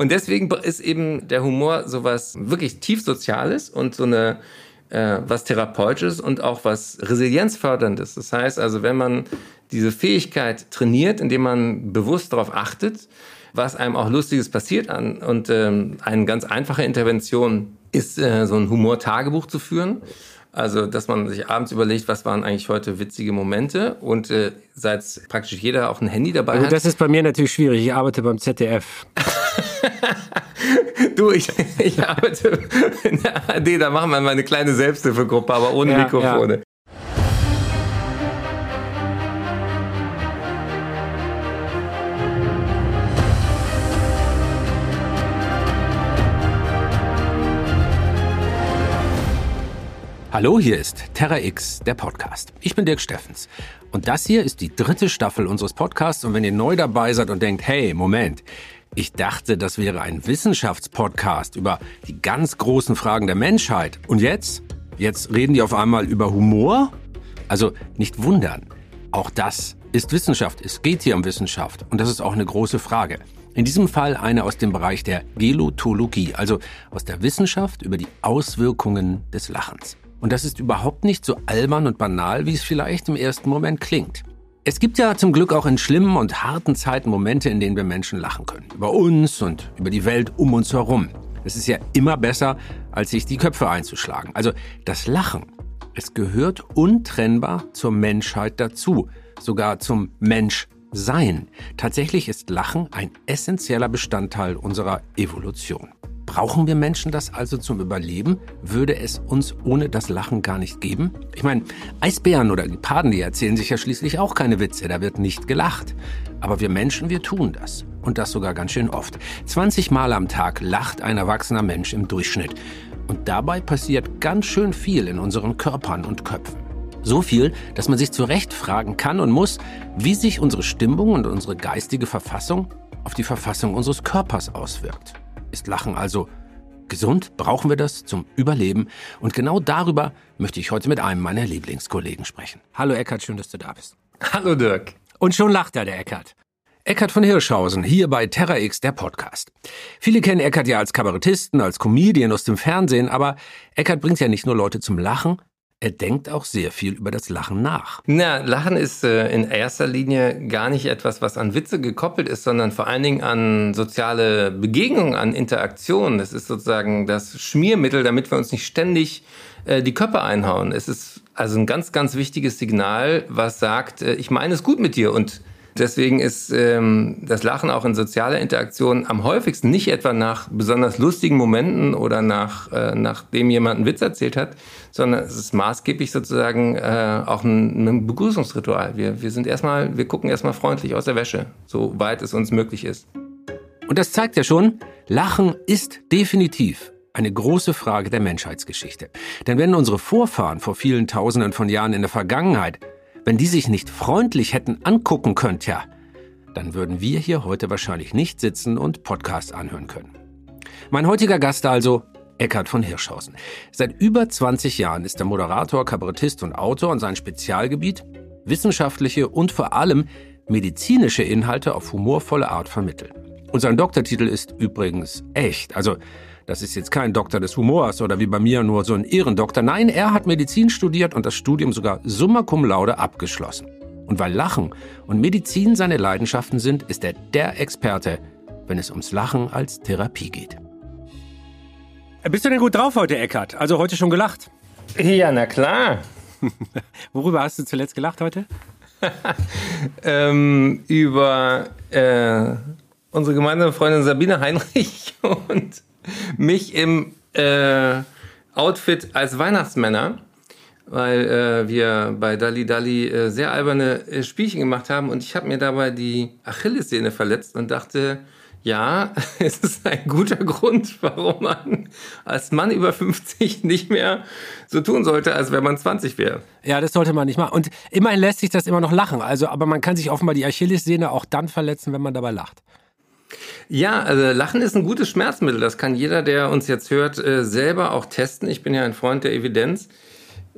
Und deswegen ist eben der Humor sowas wirklich tief Soziales und so eine äh, was Therapeutisches und auch was Resilienzförderndes. Das heißt also, wenn man diese Fähigkeit trainiert, indem man bewusst darauf achtet, was einem auch Lustiges passiert an und ähm, eine ganz einfache Intervention ist, äh, so ein Humor-Tagebuch zu führen. Also, dass man sich abends überlegt, was waren eigentlich heute witzige Momente und äh, seit praktisch jeder auch ein Handy dabei also hat. Das ist bei mir natürlich schwierig. Ich arbeite beim ZDF. du, ich, ich arbeite in der ARD, da machen wir mal eine kleine Selbsthilfegruppe, aber ohne ja, Mikrofone. Ja. Hallo, hier ist Terra X, der Podcast. Ich bin Dirk Steffens. Und das hier ist die dritte Staffel unseres Podcasts. Und wenn ihr neu dabei seid und denkt, hey, Moment, ich dachte, das wäre ein Wissenschaftspodcast über die ganz großen Fragen der Menschheit. Und jetzt? Jetzt reden die auf einmal über Humor? Also nicht wundern. Auch das ist Wissenschaft. Es geht hier um Wissenschaft. Und das ist auch eine große Frage. In diesem Fall eine aus dem Bereich der Gelotologie, also aus der Wissenschaft über die Auswirkungen des Lachens. Und das ist überhaupt nicht so albern und banal, wie es vielleicht im ersten Moment klingt. Es gibt ja zum Glück auch in schlimmen und harten Zeiten Momente, in denen wir Menschen lachen können. Über uns und über die Welt um uns herum. Es ist ja immer besser, als sich die Köpfe einzuschlagen. Also das Lachen, es gehört untrennbar zur Menschheit dazu, sogar zum Menschsein. Tatsächlich ist Lachen ein essentieller Bestandteil unserer Evolution. Brauchen wir Menschen das also zum Überleben? Würde es uns ohne das Lachen gar nicht geben? Ich meine, Eisbären oder Geparden, die erzählen sich ja schließlich auch keine Witze, da wird nicht gelacht. Aber wir Menschen, wir tun das. Und das sogar ganz schön oft. 20 Mal am Tag lacht ein erwachsener Mensch im Durchschnitt. Und dabei passiert ganz schön viel in unseren Körpern und Köpfen. So viel, dass man sich zu Recht fragen kann und muss, wie sich unsere Stimmung und unsere geistige Verfassung auf die Verfassung unseres Körpers auswirkt. Ist Lachen also gesund? Brauchen wir das zum Überleben? Und genau darüber möchte ich heute mit einem meiner Lieblingskollegen sprechen. Hallo Eckart, schön, dass du da bist. Hallo Dirk. Und schon lacht er, der Eckart. Eckart von Hirschhausen, hier bei Terra X, der Podcast. Viele kennen Eckart ja als Kabarettisten, als Comedian aus dem Fernsehen, aber Eckart bringt ja nicht nur Leute zum Lachen, er denkt auch sehr viel über das Lachen nach. Na, Lachen ist äh, in erster Linie gar nicht etwas, was an Witze gekoppelt ist, sondern vor allen Dingen an soziale Begegnungen, an Interaktionen. Das ist sozusagen das Schmiermittel, damit wir uns nicht ständig äh, die Köpfe einhauen. Es ist also ein ganz, ganz wichtiges Signal, was sagt, äh, ich meine es gut mit dir und Deswegen ist ähm, das Lachen auch in sozialer Interaktion am häufigsten nicht etwa nach besonders lustigen Momenten oder nach, äh, nachdem jemand einen Witz erzählt hat, sondern es ist maßgeblich sozusagen äh, auch ein, ein Begrüßungsritual. Wir, wir sind erstmal, wir gucken erstmal freundlich aus der Wäsche, soweit es uns möglich ist. Und das zeigt ja schon, Lachen ist definitiv eine große Frage der Menschheitsgeschichte. Denn wenn unsere Vorfahren vor vielen Tausenden von Jahren in der Vergangenheit wenn die sich nicht freundlich hätten angucken können, ja, dann würden wir hier heute wahrscheinlich nicht sitzen und Podcasts anhören können. Mein heutiger Gast also Eckhard von Hirschhausen. Seit über 20 Jahren ist er Moderator, Kabarettist und Autor und sein Spezialgebiet wissenschaftliche und vor allem medizinische Inhalte auf humorvolle Art vermitteln. Und sein Doktortitel ist übrigens echt. Also das ist jetzt kein Doktor des Humors oder wie bei mir nur so ein Ehrendoktor. Nein, er hat Medizin studiert und das Studium sogar summa cum laude abgeschlossen. Und weil Lachen und Medizin seine Leidenschaften sind, ist er der Experte, wenn es ums Lachen als Therapie geht. Bist du denn gut drauf heute, Eckart? Also heute schon gelacht? Ja, na klar. Worüber hast du zuletzt gelacht heute? ähm, über äh, unsere gemeinsame Freundin Sabine Heinrich und mich im äh, Outfit als Weihnachtsmänner, weil äh, wir bei Dali Dali äh, sehr alberne äh, Spielchen gemacht haben und ich habe mir dabei die Achillessehne verletzt und dachte, ja, es ist ein guter Grund, warum man als Mann über 50 nicht mehr so tun sollte, als wenn man 20 wäre. Ja, das sollte man nicht machen. Und immerhin lässt sich das immer noch lachen. Also, aber man kann sich offenbar die Achillessehne auch dann verletzen, wenn man dabei lacht. Ja, also Lachen ist ein gutes Schmerzmittel. Das kann jeder, der uns jetzt hört, äh, selber auch testen. Ich bin ja ein Freund der Evidenz.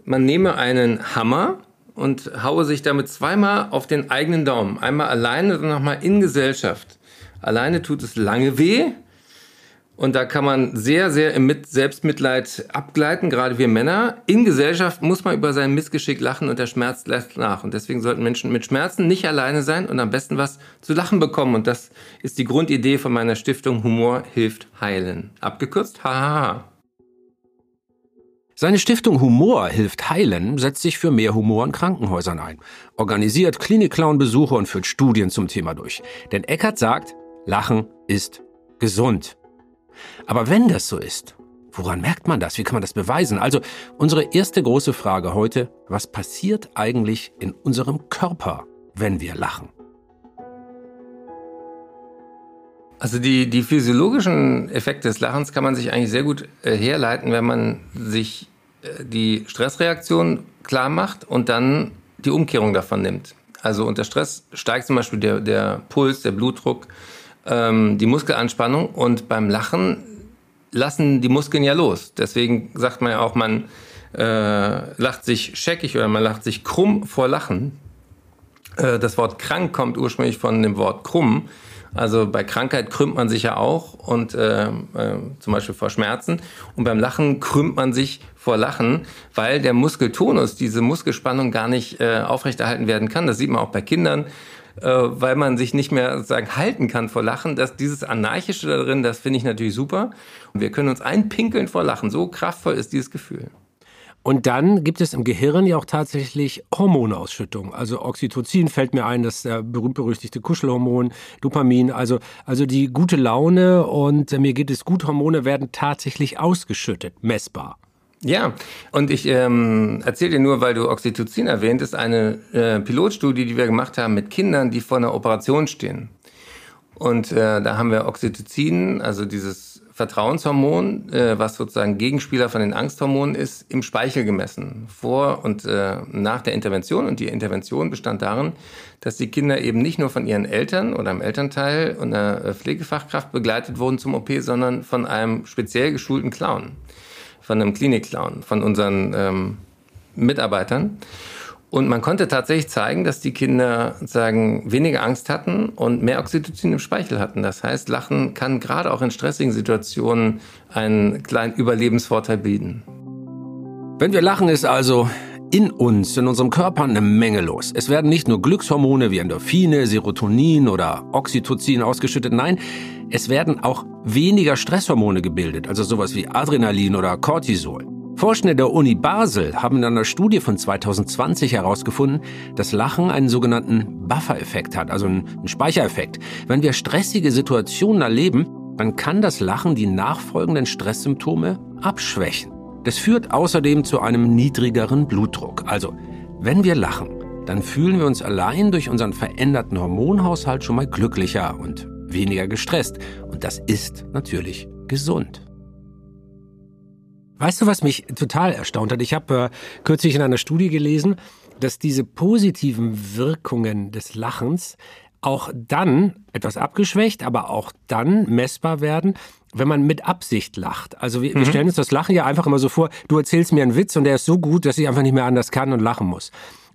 Man nehme einen Hammer und haue sich damit zweimal auf den eigenen Daumen. Einmal alleine und nochmal in Gesellschaft. Alleine tut es lange weh. Und da kann man sehr, sehr im Selbstmitleid abgleiten, gerade wir Männer. In Gesellschaft muss man über sein Missgeschick lachen und der Schmerz lässt nach. Und deswegen sollten Menschen mit Schmerzen nicht alleine sein und am besten was zu lachen bekommen. Und das ist die Grundidee von meiner Stiftung Humor hilft heilen. Abgekürzt, hahaha. Seine Stiftung Humor hilft heilen setzt sich für mehr Humor in Krankenhäusern ein, organisiert Klinik-Clown-Besuche und führt Studien zum Thema durch. Denn Eckert sagt, Lachen ist gesund. Aber wenn das so ist, woran merkt man das? Wie kann man das beweisen? Also unsere erste große Frage heute, was passiert eigentlich in unserem Körper, wenn wir lachen? Also die, die physiologischen Effekte des Lachens kann man sich eigentlich sehr gut äh, herleiten, wenn man sich äh, die Stressreaktion klar macht und dann die Umkehrung davon nimmt. Also unter Stress steigt zum Beispiel der, der Puls, der Blutdruck, ähm, die Muskelanspannung und beim Lachen lassen die Muskeln ja los. Deswegen sagt man ja auch, man äh, lacht sich scheckig oder man lacht sich krumm vor Lachen. Äh, das Wort krank kommt ursprünglich von dem Wort krumm. Also bei Krankheit krümmt man sich ja auch und äh, äh, zum Beispiel vor Schmerzen. Und beim Lachen krümmt man sich vor Lachen, weil der Muskeltonus, diese Muskelspannung gar nicht äh, aufrechterhalten werden kann. Das sieht man auch bei Kindern äh, weil man sich nicht mehr sozusagen halten kann vor Lachen. Das, dieses Anarchische darin, das finde ich natürlich super. Und wir können uns einpinkeln vor Lachen. So kraftvoll ist dieses Gefühl. Und dann gibt es im Gehirn ja auch tatsächlich Hormonausschüttung. Also Oxytocin fällt mir ein, das berühmt-berüchtigte Kuschelhormon, Dopamin, also, also die gute Laune und mir geht es gut, Hormone werden tatsächlich ausgeschüttet, messbar. Ja, und ich ähm, erzähle dir nur, weil du Oxytocin erwähnt ist, eine äh, Pilotstudie, die wir gemacht haben mit Kindern, die vor einer Operation stehen. Und äh, da haben wir Oxytocin, also dieses Vertrauenshormon, äh, was sozusagen Gegenspieler von den Angsthormonen ist, im Speichel gemessen. Vor und äh, nach der Intervention. Und die Intervention bestand darin, dass die Kinder eben nicht nur von ihren Eltern oder einem Elternteil und einer äh, Pflegefachkraft begleitet wurden zum OP, sondern von einem speziell geschulten Clown von einem Klinikclown, von unseren ähm, Mitarbeitern. Und man konnte tatsächlich zeigen, dass die Kinder sagen, weniger Angst hatten und mehr Oxytocin im Speichel hatten. Das heißt, Lachen kann gerade auch in stressigen Situationen einen kleinen Überlebensvorteil bieten. Wenn wir lachen, ist also in uns, in unserem Körper eine Menge los. Es werden nicht nur Glückshormone wie Endorphine, Serotonin oder Oxytocin ausgeschüttet, nein, es werden auch weniger Stresshormone gebildet, also sowas wie Adrenalin oder Cortisol. Forschende der Uni Basel haben in einer Studie von 2020 herausgefunden, dass Lachen einen sogenannten Buffer-Effekt hat, also einen Speichereffekt. Wenn wir stressige Situationen erleben, dann kann das Lachen die nachfolgenden Stresssymptome abschwächen. Das führt außerdem zu einem niedrigeren Blutdruck. Also, wenn wir lachen, dann fühlen wir uns allein durch unseren veränderten Hormonhaushalt schon mal glücklicher und weniger gestresst. Und das ist natürlich gesund. Weißt du, was mich total erstaunt hat? Ich habe äh, kürzlich in einer Studie gelesen, dass diese positiven Wirkungen des Lachens auch dann etwas abgeschwächt, aber auch dann messbar werden, wenn man mit Absicht lacht. Also wir, mhm. wir stellen uns das Lachen ja einfach immer so vor, du erzählst mir einen Witz und der ist so gut, dass ich einfach nicht mehr anders kann und lachen muss.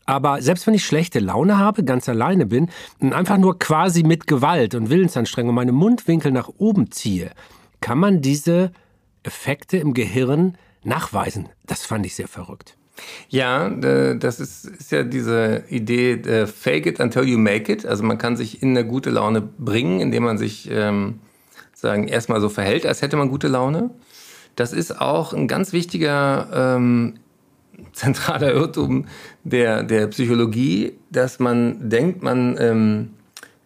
Aber selbst wenn ich schlechte Laune habe, ganz alleine bin und einfach nur quasi mit Gewalt und Willensanstrengung meine Mundwinkel nach oben ziehe, kann man diese Effekte im Gehirn nachweisen. Das fand ich sehr verrückt. Ja, das ist, ist ja diese Idee, fake it until you make it. Also man kann sich in eine gute Laune bringen, indem man sich ähm, sagen erstmal so verhält, als hätte man gute Laune. Das ist auch ein ganz wichtiger ähm, zentraler Irrtum der, der Psychologie, dass man denkt, man, ähm,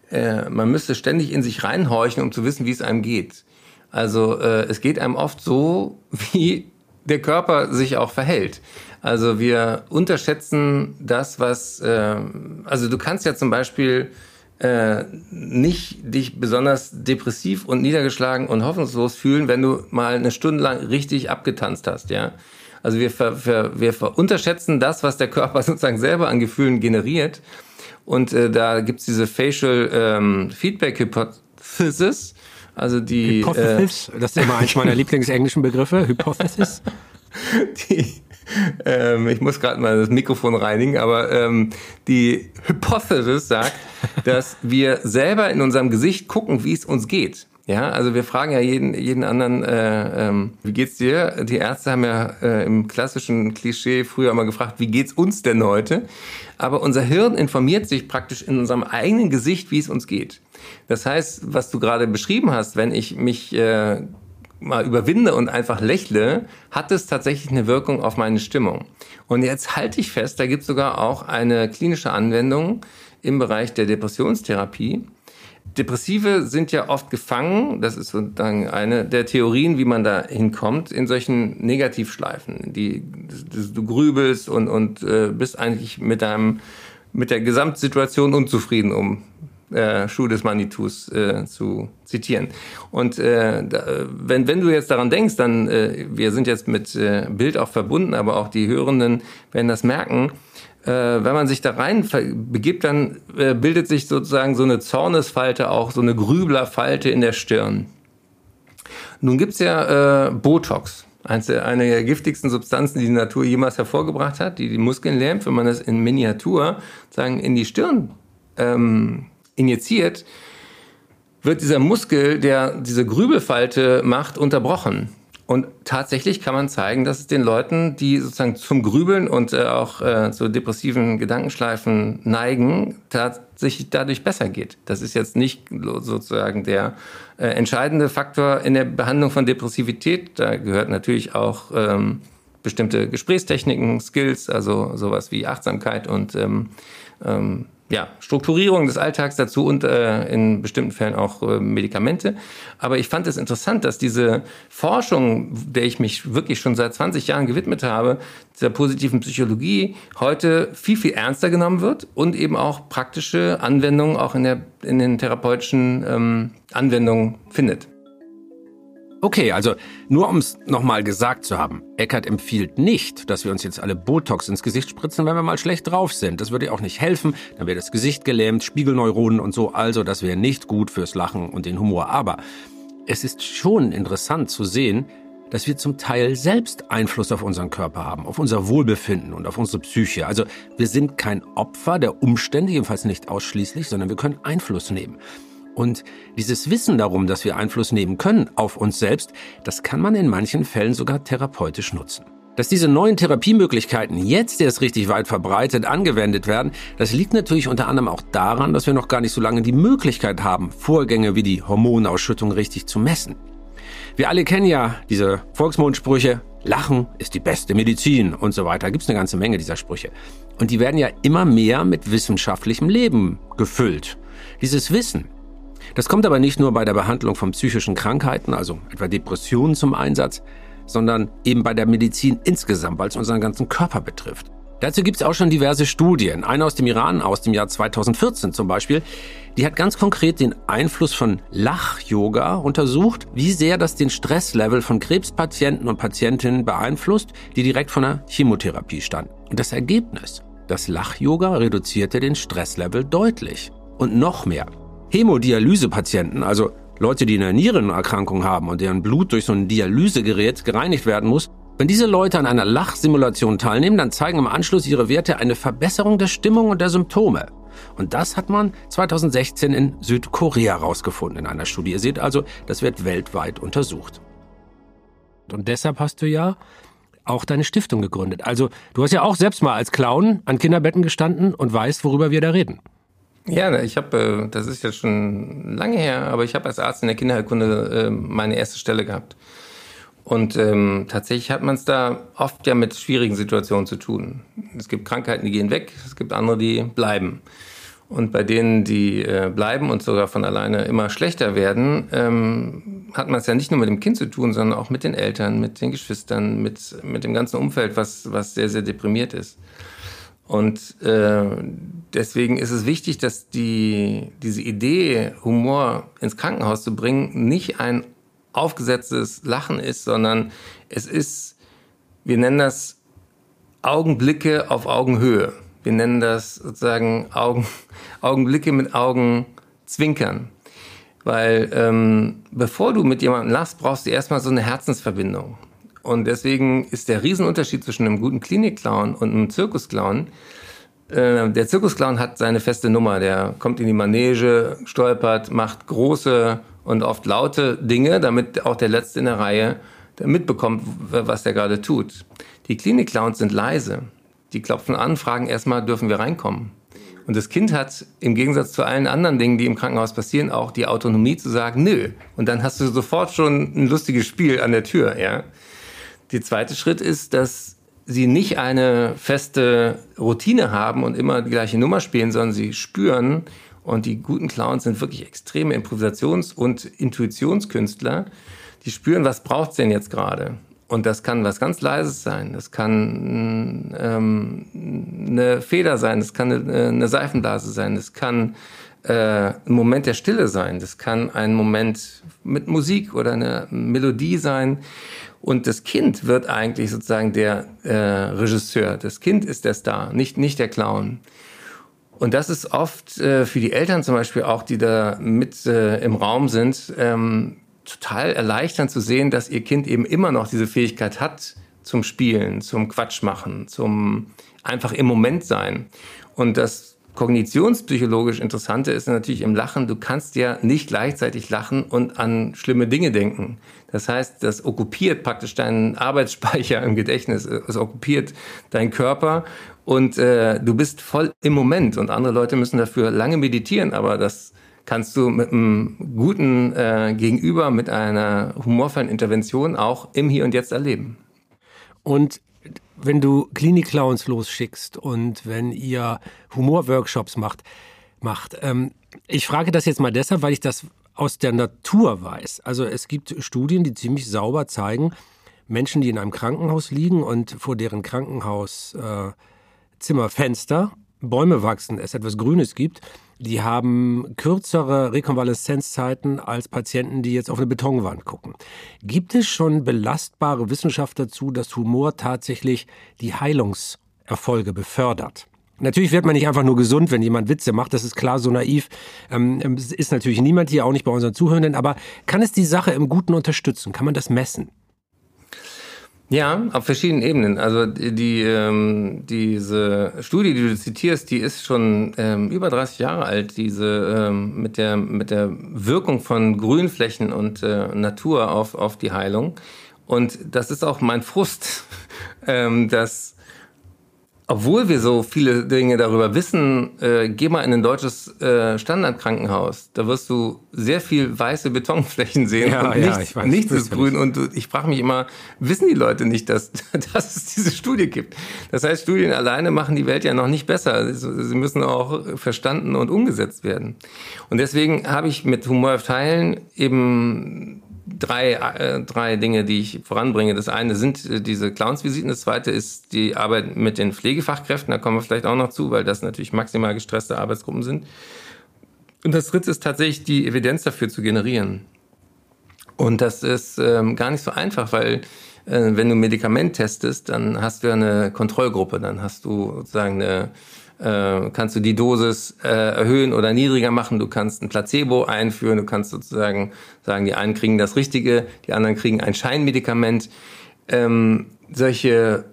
äh, man müsste ständig in sich reinhorchen, um zu wissen, wie es einem geht. Also äh, es geht einem oft so, wie der Körper sich auch verhält. Also wir unterschätzen das, was, äh, also du kannst ja zum Beispiel äh, nicht dich besonders depressiv und niedergeschlagen und hoffnungslos fühlen, wenn du mal eine Stunde lang richtig abgetanzt hast, ja. Also wir, ver, ver, wir ver unterschätzen das, was der Körper sozusagen selber an Gefühlen generiert. Und äh, da gibt's diese Facial ähm, Feedback Hypothesis. Also die Hypothesis, äh, das ist immer eins meiner Lieblingsenglischen Begriffe, Hypothesis. Die, ähm, ich muss gerade mal das Mikrofon reinigen, aber ähm, die Hypothesis sagt, dass wir selber in unserem Gesicht gucken, wie es uns geht. Ja, also wir fragen ja jeden, jeden anderen, äh, ähm, wie geht's dir? Die Ärzte haben ja äh, im klassischen Klischee früher immer gefragt, wie geht's uns denn heute? Aber unser Hirn informiert sich praktisch in unserem eigenen Gesicht, wie es uns geht. Das heißt, was du gerade beschrieben hast, wenn ich mich äh, mal überwinde und einfach lächle, hat es tatsächlich eine Wirkung auf meine Stimmung. Und jetzt halte ich fest, da gibt es sogar auch eine klinische Anwendung im Bereich der Depressionstherapie. Depressive sind ja oft gefangen, das ist sozusagen eine der Theorien, wie man da hinkommt, in solchen Negativschleifen. Die, du grübelst und, und äh, bist eigentlich mit deinem, mit der Gesamtsituation unzufrieden, um äh, Schuh des Manitus äh, zu zitieren. Und äh, da, wenn, wenn du jetzt daran denkst, dann, äh, wir sind jetzt mit äh, Bild auch verbunden, aber auch die Hörenden werden das merken, äh, wenn man sich da rein begibt, dann äh, bildet sich sozusagen so eine Zornesfalte, auch so eine Grüblerfalte in der Stirn. Nun gibt's ja äh, Botox, eine der giftigsten Substanzen, die die Natur jemals hervorgebracht hat, die die Muskeln lähmt, wenn man das in Miniatur sagen in die Stirn ähm, injiziert, wird dieser Muskel, der diese Grübelfalte macht, unterbrochen. Und tatsächlich kann man zeigen, dass es den Leuten, die sozusagen zum Grübeln und äh, auch äh, zu depressiven Gedankenschleifen neigen, tatsächlich dadurch besser geht. Das ist jetzt nicht sozusagen der äh, entscheidende Faktor in der Behandlung von Depressivität. Da gehört natürlich auch ähm, bestimmte Gesprächstechniken, Skills, also sowas wie Achtsamkeit und ähm, ähm, ja, Strukturierung des Alltags dazu und äh, in bestimmten Fällen auch äh, Medikamente. Aber ich fand es interessant, dass diese Forschung, der ich mich wirklich schon seit 20 Jahren gewidmet habe, dieser positiven Psychologie, heute viel, viel ernster genommen wird und eben auch praktische Anwendungen auch in, der, in den therapeutischen ähm, Anwendungen findet. Okay, also nur um es nochmal gesagt zu haben. Eckert empfiehlt nicht, dass wir uns jetzt alle Botox ins Gesicht spritzen, wenn wir mal schlecht drauf sind. Das würde auch nicht helfen. Dann wäre das Gesicht gelähmt, Spiegelneuronen und so. Also das wäre nicht gut fürs Lachen und den Humor. Aber es ist schon interessant zu sehen, dass wir zum Teil selbst Einfluss auf unseren Körper haben, auf unser Wohlbefinden und auf unsere Psyche. Also wir sind kein Opfer der Umstände, jedenfalls nicht ausschließlich, sondern wir können Einfluss nehmen. Und dieses Wissen darum, dass wir Einfluss nehmen können auf uns selbst, das kann man in manchen Fällen sogar therapeutisch nutzen. Dass diese neuen Therapiemöglichkeiten jetzt erst richtig weit verbreitet angewendet werden, das liegt natürlich unter anderem auch daran, dass wir noch gar nicht so lange die Möglichkeit haben, Vorgänge wie die Hormonausschüttung richtig zu messen. Wir alle kennen ja diese Volksmundsprüche, Lachen ist die beste Medizin und so weiter. Gibt es eine ganze Menge dieser Sprüche. Und die werden ja immer mehr mit wissenschaftlichem Leben gefüllt. Dieses Wissen, das kommt aber nicht nur bei der Behandlung von psychischen Krankheiten, also etwa Depressionen zum Einsatz, sondern eben bei der Medizin insgesamt, weil es unseren ganzen Körper betrifft. Dazu gibt es auch schon diverse Studien. Eine aus dem Iran aus dem Jahr 2014 zum Beispiel, die hat ganz konkret den Einfluss von Lach-Yoga untersucht, wie sehr das den Stresslevel von Krebspatienten und Patientinnen beeinflusst, die direkt von der Chemotherapie standen. Und das Ergebnis, das Lach-Yoga reduzierte den Stresslevel deutlich. Und noch mehr, Hämodialysepatienten, also Leute, die eine Nierenerkrankung haben und deren Blut durch so ein Dialysegerät gereinigt werden muss, wenn diese Leute an einer Lachsimulation teilnehmen, dann zeigen im Anschluss ihre Werte eine Verbesserung der Stimmung und der Symptome. Und das hat man 2016 in Südkorea herausgefunden in einer Studie. Ihr seht also, das wird weltweit untersucht. Und deshalb hast du ja auch deine Stiftung gegründet. Also du hast ja auch selbst mal als Clown an Kinderbetten gestanden und weißt, worüber wir da reden. Ja, ich habe, äh, das ist jetzt schon lange her, aber ich habe als Arzt in der Kinderheilkunde äh, meine erste Stelle gehabt. Und ähm, tatsächlich hat man es da oft ja mit schwierigen Situationen zu tun. Es gibt Krankheiten, die gehen weg, es gibt andere, die bleiben. Und bei denen, die äh, bleiben und sogar von alleine immer schlechter werden, ähm, hat man es ja nicht nur mit dem Kind zu tun, sondern auch mit den Eltern, mit den Geschwistern, mit, mit dem ganzen Umfeld, was, was sehr, sehr deprimiert ist. Und äh, deswegen ist es wichtig, dass die, diese Idee, Humor ins Krankenhaus zu bringen, nicht ein aufgesetztes Lachen ist, sondern es ist, wir nennen das Augenblicke auf Augenhöhe. Wir nennen das sozusagen Augen, Augenblicke mit Augen zwinkern. Weil ähm, bevor du mit jemandem lachst, brauchst du erstmal so eine Herzensverbindung. Und deswegen ist der Riesenunterschied zwischen einem guten Klinikclown und einem Zirkusclown, Äh, der Zirkusclown hat seine feste Nummer. Der kommt in die Manege, stolpert, macht große und oft laute Dinge, damit auch der Letzte in der Reihe mitbekommt, was der gerade tut. Die Klinik-Clowns sind leise. Die klopfen an, fragen erstmal, dürfen wir reinkommen? Und das Kind hat im Gegensatz zu allen anderen Dingen, die im Krankenhaus passieren, auch die Autonomie zu sagen, nö. Und dann hast du sofort schon ein lustiges Spiel an der Tür, ja. Der zweite Schritt ist, dass sie nicht eine feste Routine haben und immer die gleiche Nummer spielen, sondern sie spüren, und die guten Clowns sind wirklich extreme Improvisations- und Intuitionskünstler, die spüren, was braucht's denn jetzt gerade? Und das kann was ganz Leises sein. Das kann ähm, eine Feder sein. Das kann eine, eine Seifenblase sein. Das kann äh, ein Moment der Stille sein. Das kann ein Moment mit Musik oder eine Melodie sein. Und das Kind wird eigentlich sozusagen der äh, Regisseur. Das Kind ist der Star, nicht, nicht der Clown. Und das ist oft äh, für die Eltern zum Beispiel auch, die da mit äh, im Raum sind, ähm, total erleichternd zu sehen, dass ihr Kind eben immer noch diese Fähigkeit hat zum Spielen, zum Quatsch machen, zum einfach im Moment sein. Und das kognitionspsychologisch Interessante ist natürlich im Lachen, du kannst ja nicht gleichzeitig lachen und an schlimme Dinge denken. Das heißt, das okkupiert praktisch deinen Arbeitsspeicher im Gedächtnis, es okkupiert deinen Körper und äh, du bist voll im Moment und andere Leute müssen dafür lange meditieren, aber das kannst du mit einem guten äh, Gegenüber, mit einer humorvollen Intervention auch im Hier und Jetzt erleben. Und wenn du Klinik-Clowns losschickst und wenn ihr Humorworkshops macht, macht ähm, ich frage das jetzt mal deshalb, weil ich das aus der Natur weiß. Also es gibt Studien, die ziemlich sauber zeigen, Menschen, die in einem Krankenhaus liegen und vor deren Krankenhauszimmerfenster äh, Bäume wachsen, es etwas Grünes gibt, die haben kürzere Rekonvaleszenzzeiten als Patienten, die jetzt auf eine Betonwand gucken. Gibt es schon belastbare Wissenschaft dazu, dass Humor tatsächlich die Heilungserfolge befördert? Natürlich wird man nicht einfach nur gesund, wenn jemand Witze macht. Das ist klar so naiv. Ähm, ist natürlich niemand hier, auch nicht bei unseren Zuhörenden. Aber kann es die Sache im Guten unterstützen? Kann man das messen? Ja, auf verschiedenen Ebenen. Also die, ähm, diese Studie, die du zitierst, die ist schon ähm, über 30 Jahre alt. Diese ähm, mit der mit der Wirkung von Grünflächen und äh, Natur auf auf die Heilung. Und das ist auch mein Frust, ähm, dass obwohl wir so viele Dinge darüber wissen, äh, geh mal in ein deutsches äh, Standardkrankenhaus. Da wirst du sehr viel weiße Betonflächen sehen ja, und ja, nichts, weiß, nichts ist grün. Und ich frage mich immer, wissen die Leute nicht, dass, dass es diese Studie gibt? Das heißt, Studien alleine machen die Welt ja noch nicht besser. Sie müssen auch verstanden und umgesetzt werden. Und deswegen habe ich mit Humor auf Teilen eben drei, äh, drei Dinge, die ich voranbringe. Das eine sind äh, diese Clownsvisiten, das zweite ist die Arbeit mit den Pflegefachkräften, da kommen wir vielleicht auch noch zu, weil das natürlich maximal gestresste Arbeitsgruppen sind. Und das dritte ist tatsächlich die Evidenz dafür zu generieren. Und das ist ähm, gar nicht so einfach, weil äh, wenn du ein Medikament testest, dann hast du eine Kontrollgruppe, dann hast du sozusagen eine äh, kannst du die Dosis äh, erhöhen oder niedriger machen. Du kannst ein Placebo einführen. Du kannst sozusagen sagen, die einen kriegen das Richtige, die anderen kriegen ein Scheinmedikament. Ähm, solche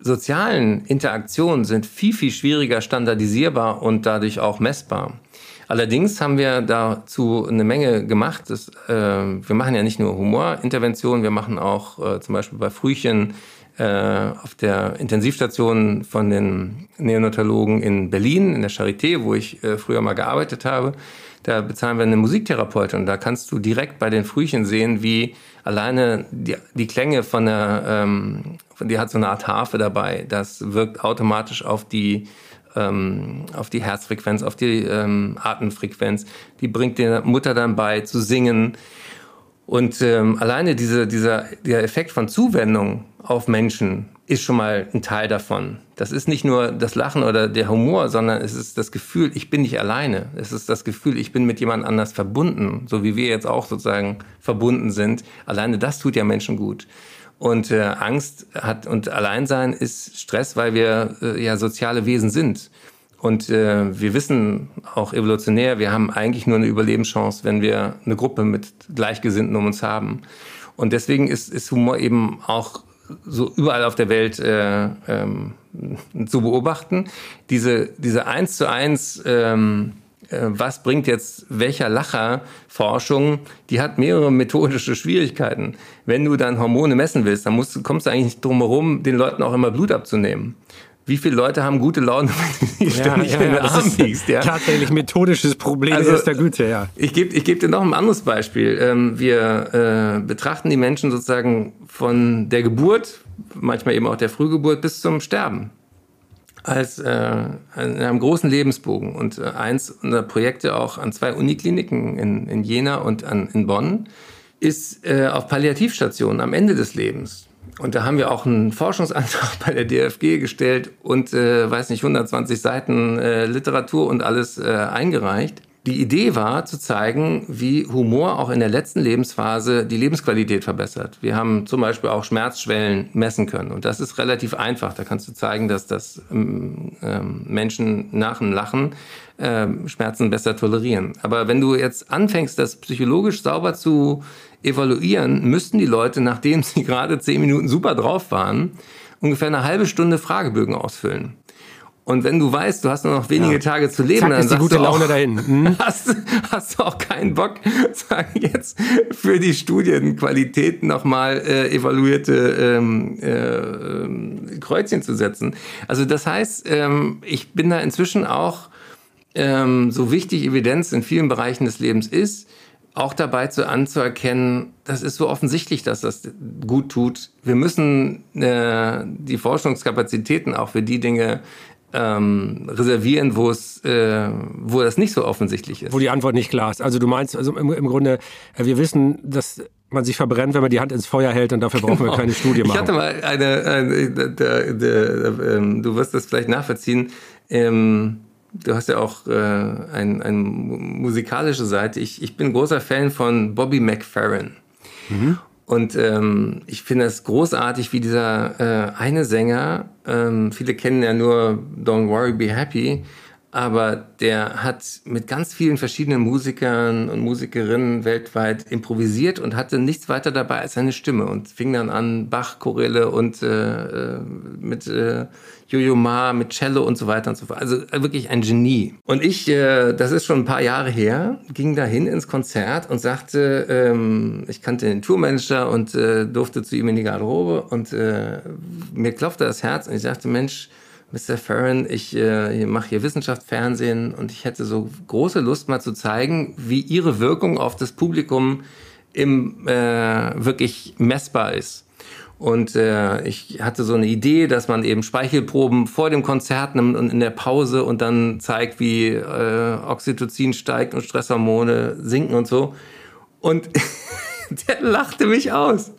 sozialen Interaktionen sind viel, viel schwieriger standardisierbar und dadurch auch messbar. Allerdings haben wir dazu eine Menge gemacht. Das, äh, wir machen ja nicht nur Humorinterventionen, wir machen auch äh, zum Beispiel bei Frühchen äh, auf der Intensivstation von den Neonatologen in Berlin, in der Charité, wo ich äh, früher mal gearbeitet habe. Da bezahlen wir eine Musiktherapeutin und da kannst du direkt bei den Frühchen sehen, wie alleine die, die Klänge von der, ähm, die hat so eine Art Harfe dabei. Das wirkt automatisch auf die ähm, auf die Herzfrequenz, auf die ähm, Atemfrequenz. Die bringt der Mutter dann bei zu singen. Und ähm, alleine diese, dieser der Effekt von Zuwendung auf Menschen ist schon mal ein Teil davon. Das ist nicht nur das Lachen oder der Humor, sondern es ist das Gefühl, ich bin nicht alleine. Es ist das Gefühl, ich bin mit jemand anders verbunden, so wie wir jetzt auch sozusagen verbunden sind. Alleine das tut ja Menschen gut. Und äh, Angst hat und Alleinsein ist Stress, weil wir äh, ja soziale Wesen sind. Und äh, wir wissen auch evolutionär, wir haben eigentlich nur eine Überlebenschance, wenn wir eine Gruppe mit Gleichgesinnten um uns haben. Und deswegen ist, ist Humor eben auch so überall auf der Welt äh, ähm, zu beobachten. Diese, diese eins zu eins ähm, äh, was bringt jetzt welcher Lacher Forschung, die hat mehrere methodische Schwierigkeiten. Wenn du dann Hormone messen willst, dann musst, kommst du eigentlich nicht drum herum, den Leuten auch immer Blut abzunehmen. Wie viele Leute haben gute Laune, wenn du ständig ja, ja, in den Arm liegst? Ja? Tatsächlich methodisches Problem also, ist der Güte, ja. Ich gebe ich geb dir noch ein anderes Beispiel. Ähm, wir äh, betrachten die Menschen sozusagen von der Geburt, manchmal eben auch der Frühgeburt bis zum Sterben als äh, in einem großen Lebensbogen. Und äh, eins unserer Projekte auch an zwei Unikliniken in, in Jena und an, in Bonn ist äh, auf Palliativstationen am Ende des Lebens. Und da haben wir auch einen Forschungsantrag bei der DFG gestellt und, äh, weiß nicht, 120 Seiten äh, Literatur und alles äh, eingereicht. Die Idee war zu zeigen, wie Humor auch in der letzten Lebensphase die Lebensqualität verbessert. Wir haben zum Beispiel auch Schmerzschwellen messen können. Und das ist relativ einfach. Da kannst du zeigen, dass das ähm, ähm, Menschen nach dem Lachen ähm, Schmerzen besser tolerieren. Aber wenn du jetzt anfängst, das psychologisch sauber zu evaluieren, müssten die Leute, nachdem sie gerade zehn Minuten super drauf waren, ungefähr eine halbe Stunde Fragebögen ausfüllen. Und wenn du weißt, du hast nur noch wenige ja. Tage zu leben, Zack, dann ist die gute Laune auch, dahin. Hm? Hast, hast du auch keinen Bock, sagen jetzt für die Studienqualität nochmal äh, evaluierte ähm, äh, Kreuzchen zu setzen. Also das heißt, ähm, ich bin da inzwischen auch ähm, so wichtig Evidenz in vielen Bereichen des Lebens ist, auch dabei zu anzuerkennen, das ist so offensichtlich, dass das gut tut. Wir müssen äh, die Forschungskapazitäten auch für die Dinge ähm, reservieren, wo es, äh, wo das nicht so offensichtlich ist. Wo die Antwort nicht klar ist. Also du meinst, also im, im Grunde, äh, wir wissen, dass man sich verbrennt, wenn man die Hand ins Feuer hält und dafür brauchen genau. wir keine Studie machen. Ich hatte mal eine, eine der, der, der, ähm, du wirst das vielleicht nachvollziehen. Ähm, du hast ja auch äh, eine ein musikalische Seite. Ich, ich bin großer Fan von Bobby McFerrin. Mhm. Und ähm, ich finde es großartig, wie dieser äh, eine Sänger, ähm, viele kennen ja nur Don't Worry, Be Happy, aber der hat mit ganz vielen verschiedenen Musikern und Musikerinnen weltweit improvisiert und hatte nichts weiter dabei als seine Stimme und fing dann an Bach, Choräle und äh, äh mit äh, Jojo Ma, mit Cello und so weiter und so fort. Also äh, wirklich ein Genie. Und ich, äh, das ist schon ein paar Jahre her, ging dahin ins Konzert und sagte, ähm, ich kannte den Tourmanager und äh, durfte zu ihm in die Garderobe und äh, mir klopfte das Herz und ich sagte, Mensch, Mr. Farron, ich äh, mache hier Wissenschaftsfernsehen und ich hätte so große Lust mal zu zeigen, wie Ihre Wirkung auf das Publikum im, äh, wirklich messbar ist. Und äh, ich hatte so eine Idee, dass man eben Speichelproben vor dem Konzert nimmt und in der Pause und dann zeigt, wie äh, Oxytocin steigt und Stresshormone sinken und so. Und der lachte mich aus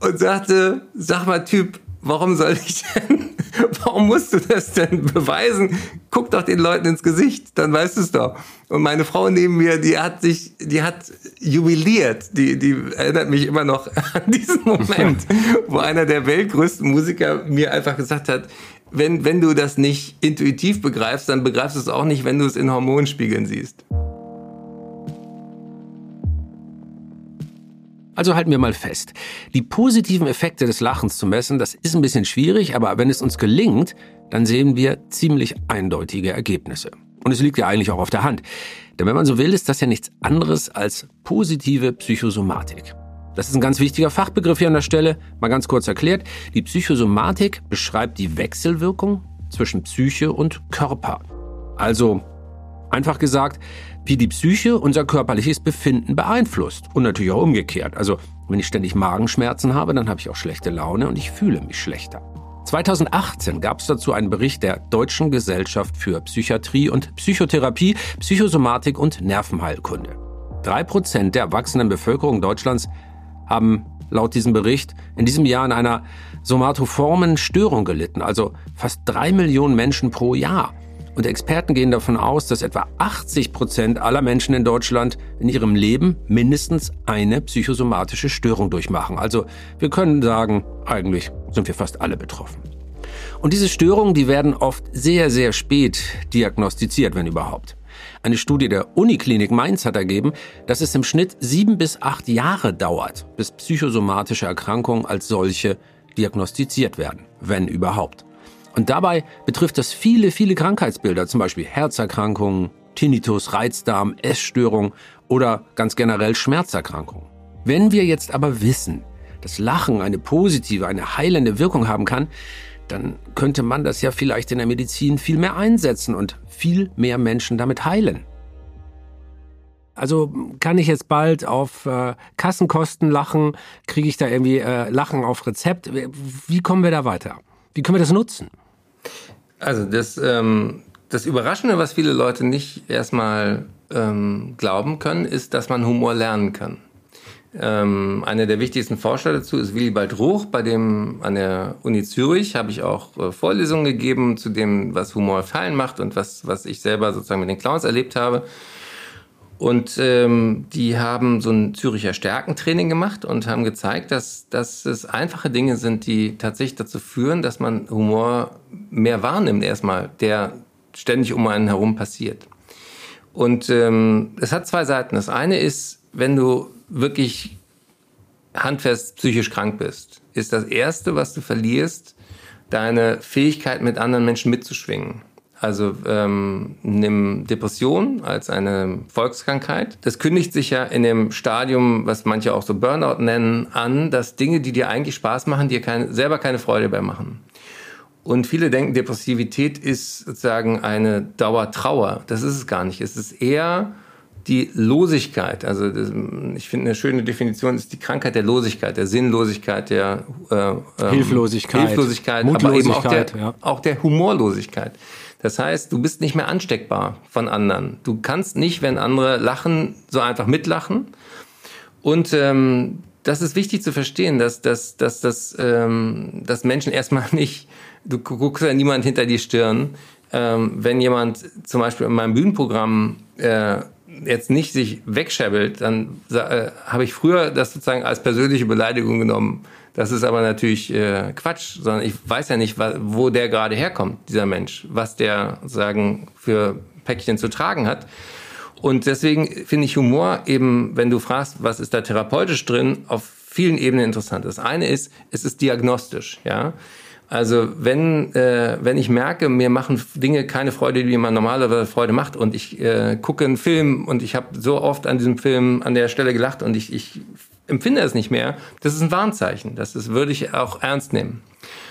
und sagte, sag mal Typ, warum soll ich denn, warum musst du das denn beweisen? Guck doch den Leuten ins Gesicht, dann weißt du es doch. Und meine Frau neben mir, die hat sich, die hat jubiliert, die, die erinnert mich immer noch an diesen Moment, wo einer der weltgrößten Musiker mir einfach gesagt hat, wenn, wenn du das nicht intuitiv begreifst, dann begreifst du es auch nicht, wenn du es in Hormonspiegeln siehst. Also halten wir mal fest. Die positiven Effekte des Lachens zu messen, das ist ein bisschen schwierig, aber wenn es uns gelingt, dann sehen wir ziemlich eindeutige Ergebnisse. Und es liegt ja eigentlich auch auf der Hand. Denn wenn man so will, ist das ja nichts anderes als positive Psychosomatik. Das ist ein ganz wichtiger Fachbegriff hier an der Stelle. Mal ganz kurz erklärt. Die Psychosomatik beschreibt die Wechselwirkung zwischen Psyche und Körper. Also, einfach gesagt, wie die Psyche unser körperliches Befinden beeinflusst. Und natürlich auch umgekehrt. Also wenn ich ständig Magenschmerzen habe, dann habe ich auch schlechte Laune und ich fühle mich schlechter. 2018 gab es dazu einen Bericht der Deutschen Gesellschaft für Psychiatrie und Psychotherapie, Psychosomatik und Nervenheilkunde. Drei Prozent der erwachsenen Bevölkerung Deutschlands haben laut diesem Bericht in diesem Jahr an einer somatoformen Störung gelitten, also fast drei Millionen Menschen pro Jahr. Und Experten gehen davon aus, dass etwa 80 Prozent aller Menschen in Deutschland in ihrem Leben mindestens eine psychosomatische Störung durchmachen. Also wir können sagen, eigentlich sind wir fast alle betroffen. Und diese Störungen, die werden oft sehr, sehr spät diagnostiziert, wenn überhaupt. Eine Studie der Uniklinik Mainz hat ergeben, dass es im Schnitt sieben bis acht Jahre dauert, bis psychosomatische Erkrankungen als solche diagnostiziert werden, wenn überhaupt. Und dabei betrifft das viele, viele Krankheitsbilder, zum Beispiel Herzerkrankungen, Tinnitus, Reizdarm, Essstörung oder ganz generell Schmerzerkrankungen. Wenn wir jetzt aber wissen, dass Lachen eine positive, eine heilende Wirkung haben kann, dann könnte man das ja vielleicht in der Medizin viel mehr einsetzen und viel mehr Menschen damit heilen. Also kann ich jetzt bald auf äh, Kassenkosten lachen? Kriege ich da irgendwie äh, Lachen auf Rezept? Wie kommen wir da weiter? Wie können wir das nutzen? Also das, ähm, das Überraschende, was viele Leute nicht erstmal ähm, glauben können, ist, dass man Humor lernen kann. Ähm, einer der wichtigsten Forscher dazu ist Willibald Ruch, bei dem an der Uni Zürich habe ich auch äh, Vorlesungen gegeben zu dem, was Humor fallen macht und was, was ich selber sozusagen mit den Clowns erlebt habe. Und ähm, die haben so ein Züricher Stärkentraining gemacht und haben gezeigt, dass, dass es einfache Dinge sind, die tatsächlich dazu führen, dass man Humor mehr wahrnimmt erstmal, der ständig um einen herum passiert. Und ähm, es hat zwei Seiten. Das eine ist, wenn du wirklich handfest psychisch krank bist, ist das Erste, was du verlierst, deine Fähigkeit, mit anderen Menschen mitzuschwingen. Also ähm, nimm Depression als eine Volkskrankheit. Das kündigt sich ja in dem Stadium, was manche auch so Burnout nennen, an, dass Dinge, die dir eigentlich Spaß machen, dir keine, selber keine Freude mehr machen. Und viele denken, Depressivität ist sozusagen eine Dauertrauer. Das ist es gar nicht. Es ist eher die Losigkeit. Also das, ich finde eine schöne Definition ist die Krankheit der Losigkeit, der Sinnlosigkeit, der äh, ähm, Hilflosigkeit, Hilflosigkeit aber eben auch der, ja. auch der Humorlosigkeit. Das heißt, du bist nicht mehr ansteckbar von anderen. Du kannst nicht, wenn andere lachen, so einfach mitlachen. Und ähm, das ist wichtig zu verstehen, dass, dass, dass, dass, ähm, dass Menschen erstmal nicht, du guckst ja niemand hinter die Stirn. Ähm, wenn jemand zum Beispiel in meinem Bühnenprogramm äh, jetzt nicht sich wegschäbbelt, dann äh, habe ich früher das sozusagen als persönliche Beleidigung genommen. Das ist aber natürlich äh, Quatsch, sondern ich weiß ja nicht, wo der gerade herkommt, dieser Mensch, was der sagen für Päckchen zu tragen hat. Und deswegen finde ich Humor eben, wenn du fragst, was ist da therapeutisch drin, auf vielen Ebenen interessant. Das eine ist, es ist diagnostisch, ja. Also wenn, äh, wenn ich merke, mir machen Dinge keine Freude, die man normalerweise Freude macht und ich äh, gucke einen Film und ich habe so oft an diesem Film an der Stelle gelacht und ich, ich empfinde es nicht mehr, das ist ein Warnzeichen. Das ist, würde ich auch ernst nehmen.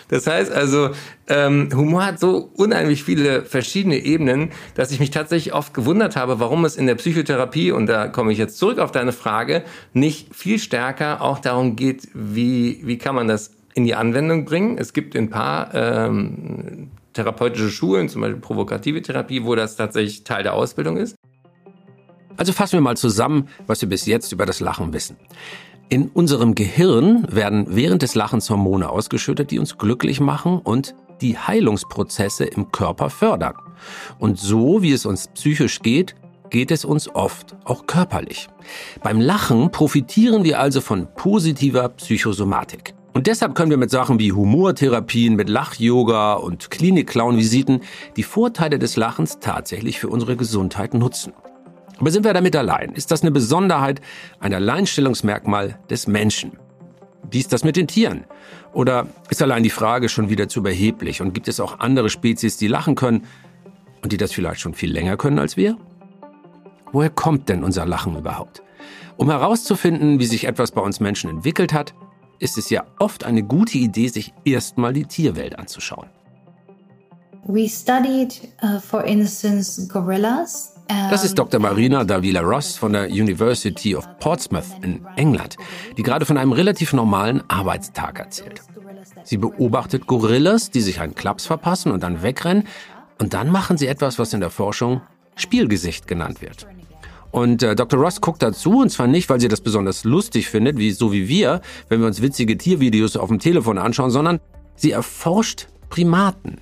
Das heißt also, ähm, Humor hat so unheimlich viele verschiedene Ebenen, dass ich mich tatsächlich oft gewundert habe, warum es in der Psychotherapie, und da komme ich jetzt zurück auf deine Frage, nicht viel stärker auch darum geht, wie, wie kann man das in die Anwendung bringen. Es gibt ein paar ähm, therapeutische Schulen, zum Beispiel provokative Therapie, wo das tatsächlich Teil der Ausbildung ist. Also fassen wir mal zusammen, was wir bis jetzt über das Lachen wissen. In unserem Gehirn werden während des Lachens Hormone ausgeschüttet, die uns glücklich machen und die Heilungsprozesse im Körper fördern. Und so, wie es uns psychisch geht, geht es uns oft auch körperlich. Beim Lachen profitieren wir also von positiver Psychosomatik. Und deshalb können wir mit Sachen wie Humortherapien, mit Lach-Yoga und Klinik-Clown-Visiten die Vorteile des Lachens tatsächlich für unsere Gesundheit nutzen. Aber sind wir damit allein? Ist das eine Besonderheit, ein Alleinstellungsmerkmal des Menschen? Wie ist das mit den Tieren? Oder ist allein die Frage schon wieder zu überheblich und gibt es auch andere Spezies, die lachen können und die das vielleicht schon viel länger können als wir? Woher kommt denn unser Lachen überhaupt? Um herauszufinden, wie sich etwas bei uns Menschen entwickelt hat, ist es ja oft eine gute Idee, sich erstmal die Tierwelt anzuschauen. We studied, uh, for instance, gorillas. Das ist Dr. Marina Davila Ross von der University of Portsmouth in England, die gerade von einem relativ normalen Arbeitstag erzählt. Sie beobachtet Gorillas, die sich einen Klaps verpassen und dann wegrennen, und dann machen sie etwas, was in der Forschung Spielgesicht genannt wird. Und äh, Dr. Ross guckt dazu, und zwar nicht, weil sie das besonders lustig findet, wie so wie wir, wenn wir uns witzige Tiervideos auf dem Telefon anschauen, sondern sie erforscht Primaten.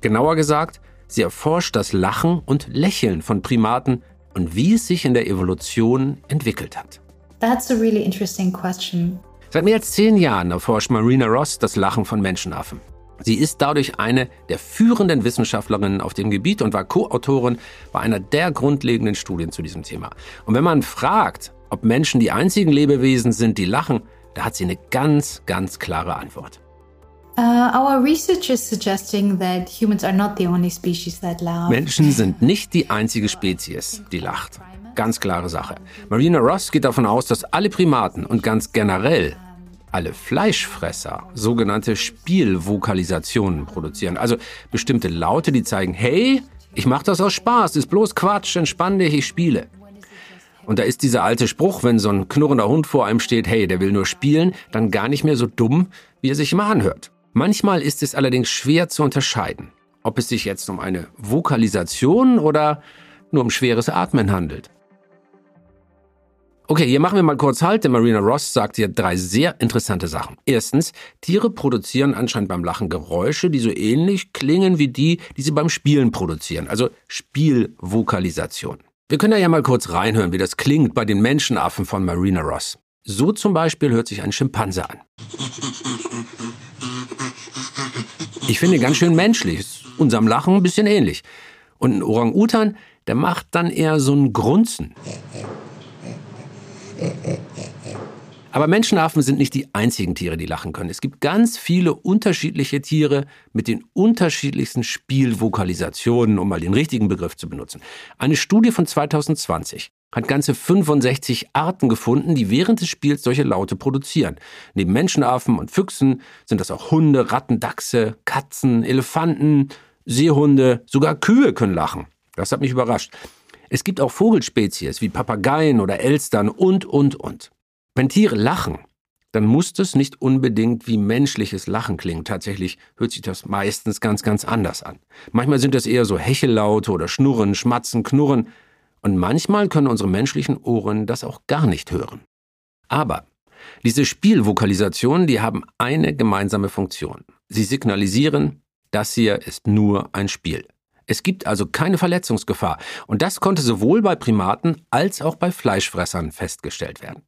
Genauer gesagt, sie erforscht das Lachen und Lächeln von Primaten und wie es sich in der Evolution entwickelt hat. That's a really interesting question. Seit mehr als zehn Jahren erforscht Marina Ross das Lachen von Menschenaffen. Sie ist dadurch eine der führenden Wissenschaftlerinnen auf dem Gebiet und war Co-Autorin bei einer der grundlegenden Studien zu diesem Thema. Und wenn man fragt, ob Menschen die einzigen Lebewesen sind, die lachen, da hat sie eine ganz, ganz klare Antwort. Menschen sind nicht die einzige Spezies, die lacht. Ganz klare Sache. Marina Ross geht davon aus, dass alle Primaten und ganz generell alle Fleischfresser sogenannte Spielvokalisationen produzieren. Also bestimmte Laute, die zeigen, hey, ich mache das aus Spaß, ist bloß Quatsch, entspann dich, ich spiele. Und da ist dieser alte Spruch, wenn so ein knurrender Hund vor einem steht, hey, der will nur spielen, dann gar nicht mehr so dumm, wie er sich immer anhört. Manchmal ist es allerdings schwer zu unterscheiden, ob es sich jetzt um eine Vokalisation oder nur um schweres Atmen handelt. Okay, hier machen wir mal kurz Halt, denn Marina Ross sagt hier drei sehr interessante Sachen. Erstens, Tiere produzieren anscheinend beim Lachen Geräusche, die so ähnlich klingen wie die, die sie beim Spielen produzieren, also Spielvokalisation. Wir können da ja mal kurz reinhören, wie das klingt bei den Menschenaffen von Marina Ross. So zum Beispiel hört sich ein Schimpanse an. Ich finde ganz schön menschlich, ist unserem Lachen ein bisschen ähnlich. Und ein Orang-Utan, der macht dann eher so ein Grunzen. Aber Menschenaffen sind nicht die einzigen Tiere, die lachen können. Es gibt ganz viele unterschiedliche Tiere mit den unterschiedlichsten Spielvokalisationen, um mal den richtigen Begriff zu benutzen. Eine Studie von 2020 hat ganze 65 Arten gefunden, die während des Spiels solche Laute produzieren. Neben Menschenaffen und Füchsen sind das auch Hunde, Ratten, Dachse, Katzen, Elefanten, Seehunde, sogar Kühe können lachen. Das hat mich überrascht. Es gibt auch Vogelspezies wie Papageien oder Elstern und, und, und. Wenn Tiere lachen, dann muss das nicht unbedingt wie menschliches Lachen klingen. Tatsächlich hört sich das meistens ganz, ganz anders an. Manchmal sind das eher so Hechellaute oder Schnurren, Schmatzen, Knurren. Und manchmal können unsere menschlichen Ohren das auch gar nicht hören. Aber diese Spielvokalisationen, die haben eine gemeinsame Funktion. Sie signalisieren, das hier ist nur ein Spiel. Es gibt also keine Verletzungsgefahr. Und das konnte sowohl bei Primaten als auch bei Fleischfressern festgestellt werden.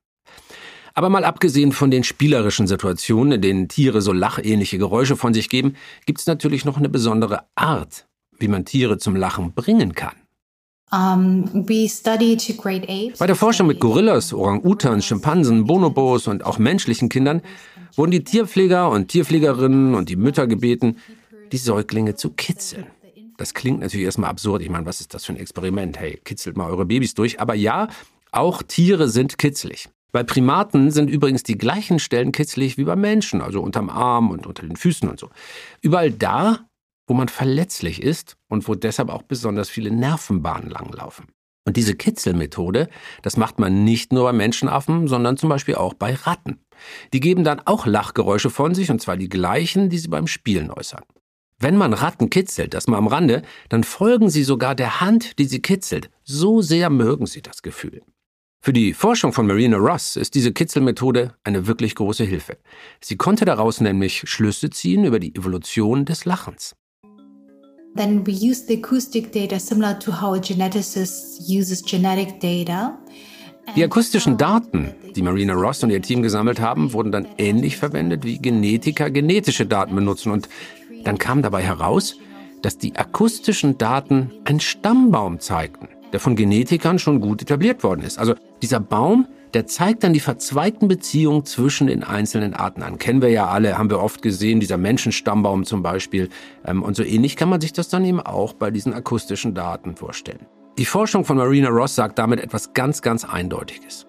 Aber mal abgesehen von den spielerischen Situationen, in denen Tiere so lachähnliche Geräusche von sich geben, gibt es natürlich noch eine besondere Art, wie man Tiere zum Lachen bringen kann. Bei der Forschung mit Gorillas, Orang-Utans, Schimpansen, Bonobos und auch menschlichen Kindern wurden die Tierpfleger und Tierpflegerinnen und die Mütter gebeten, die Säuglinge zu kitzeln. Das klingt natürlich erstmal absurd. Ich meine, was ist das für ein Experiment? Hey, kitzelt mal eure Babys durch. Aber ja, auch Tiere sind kitzelig. Bei Primaten sind übrigens die gleichen Stellen kitzlig wie bei Menschen, also unterm Arm und unter den Füßen und so. Überall da, wo man verletzlich ist und wo deshalb auch besonders viele Nervenbahnen langlaufen. Und diese Kitzelmethode, das macht man nicht nur bei Menschenaffen, sondern zum Beispiel auch bei Ratten. Die geben dann auch Lachgeräusche von sich, und zwar die gleichen, die sie beim Spielen äußern. Wenn man Ratten kitzelt, das mal am Rande, dann folgen sie sogar der Hand, die sie kitzelt. So sehr mögen sie das Gefühl. Für die Forschung von Marina Ross ist diese Kitzelmethode eine wirklich große Hilfe. Sie konnte daraus nämlich Schlüsse ziehen über die Evolution des Lachens. Then we use the acoustic data similar to how a geneticist uses genetic data. Die akustischen Daten, die Marina Ross und ihr Team gesammelt haben, wurden dann ähnlich verwendet, wie Genetiker genetische Daten benutzen. Und dann kam dabei heraus, dass die akustischen Daten einen Stammbaum zeigten, der von Genetikern schon gut etabliert worden ist. Also dieser Baum, der zeigt dann die verzweigten Beziehungen zwischen den einzelnen Arten an. Kennen wir ja alle, haben wir oft gesehen, dieser Menschenstammbaum zum Beispiel. Ähm, und so ähnlich kann man sich das dann eben auch bei diesen akustischen Daten vorstellen. Die Forschung von Marina Ross sagt damit etwas ganz, ganz Eindeutiges.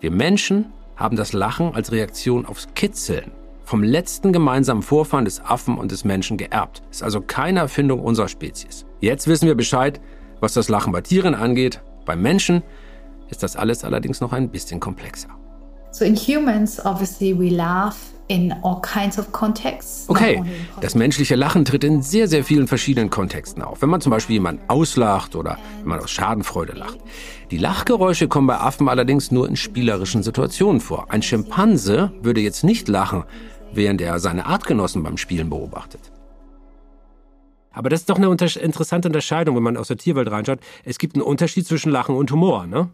Wir Menschen haben das Lachen als Reaktion aufs Kitzeln vom letzten gemeinsamen Vorfahren des Affen und des Menschen geerbt. Ist also keine Erfindung unserer Spezies. Jetzt wissen wir Bescheid, was das Lachen bei Tieren angeht. Beim Menschen ist das alles allerdings noch ein bisschen komplexer. So in humans, obviously we laugh in all kinds of contexts. Okay, das menschliche Lachen tritt in sehr, sehr vielen verschiedenen Kontexten auf. Wenn man zum Beispiel jemanden auslacht oder wenn man aus Schadenfreude lacht. Die Lachgeräusche kommen bei Affen allerdings nur in spielerischen Situationen vor. Ein Schimpanse würde jetzt nicht lachen, während er seine Artgenossen beim Spielen beobachtet. Aber das ist doch eine unter interessante Unterscheidung, wenn man aus der Tierwelt reinschaut. Es gibt einen Unterschied zwischen Lachen und Humor, ne?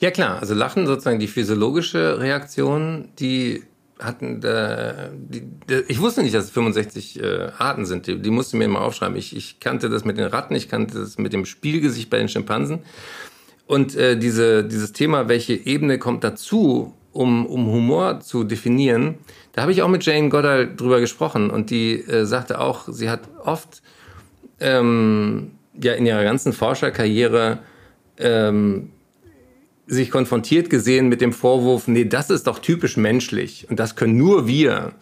Ja klar, also Lachen sozusagen die physiologische Reaktion, die hatten, äh, die, die, ich wusste nicht, dass es 65 äh, Arten sind. Die, die musste mir mal aufschreiben. Ich, ich kannte das mit den Ratten, ich kannte das mit dem Spielgesicht bei den Schimpansen. Und äh, diese, dieses Thema, welche Ebene kommt dazu, um, um Humor zu definieren, da habe ich auch mit Jane Goddard drüber gesprochen und die äh, sagte auch, sie hat oft ähm, ja in ihrer ganzen Forscherkarriere ähm, sich konfrontiert gesehen mit dem Vorwurf, nee, das ist doch typisch menschlich und das können nur wir.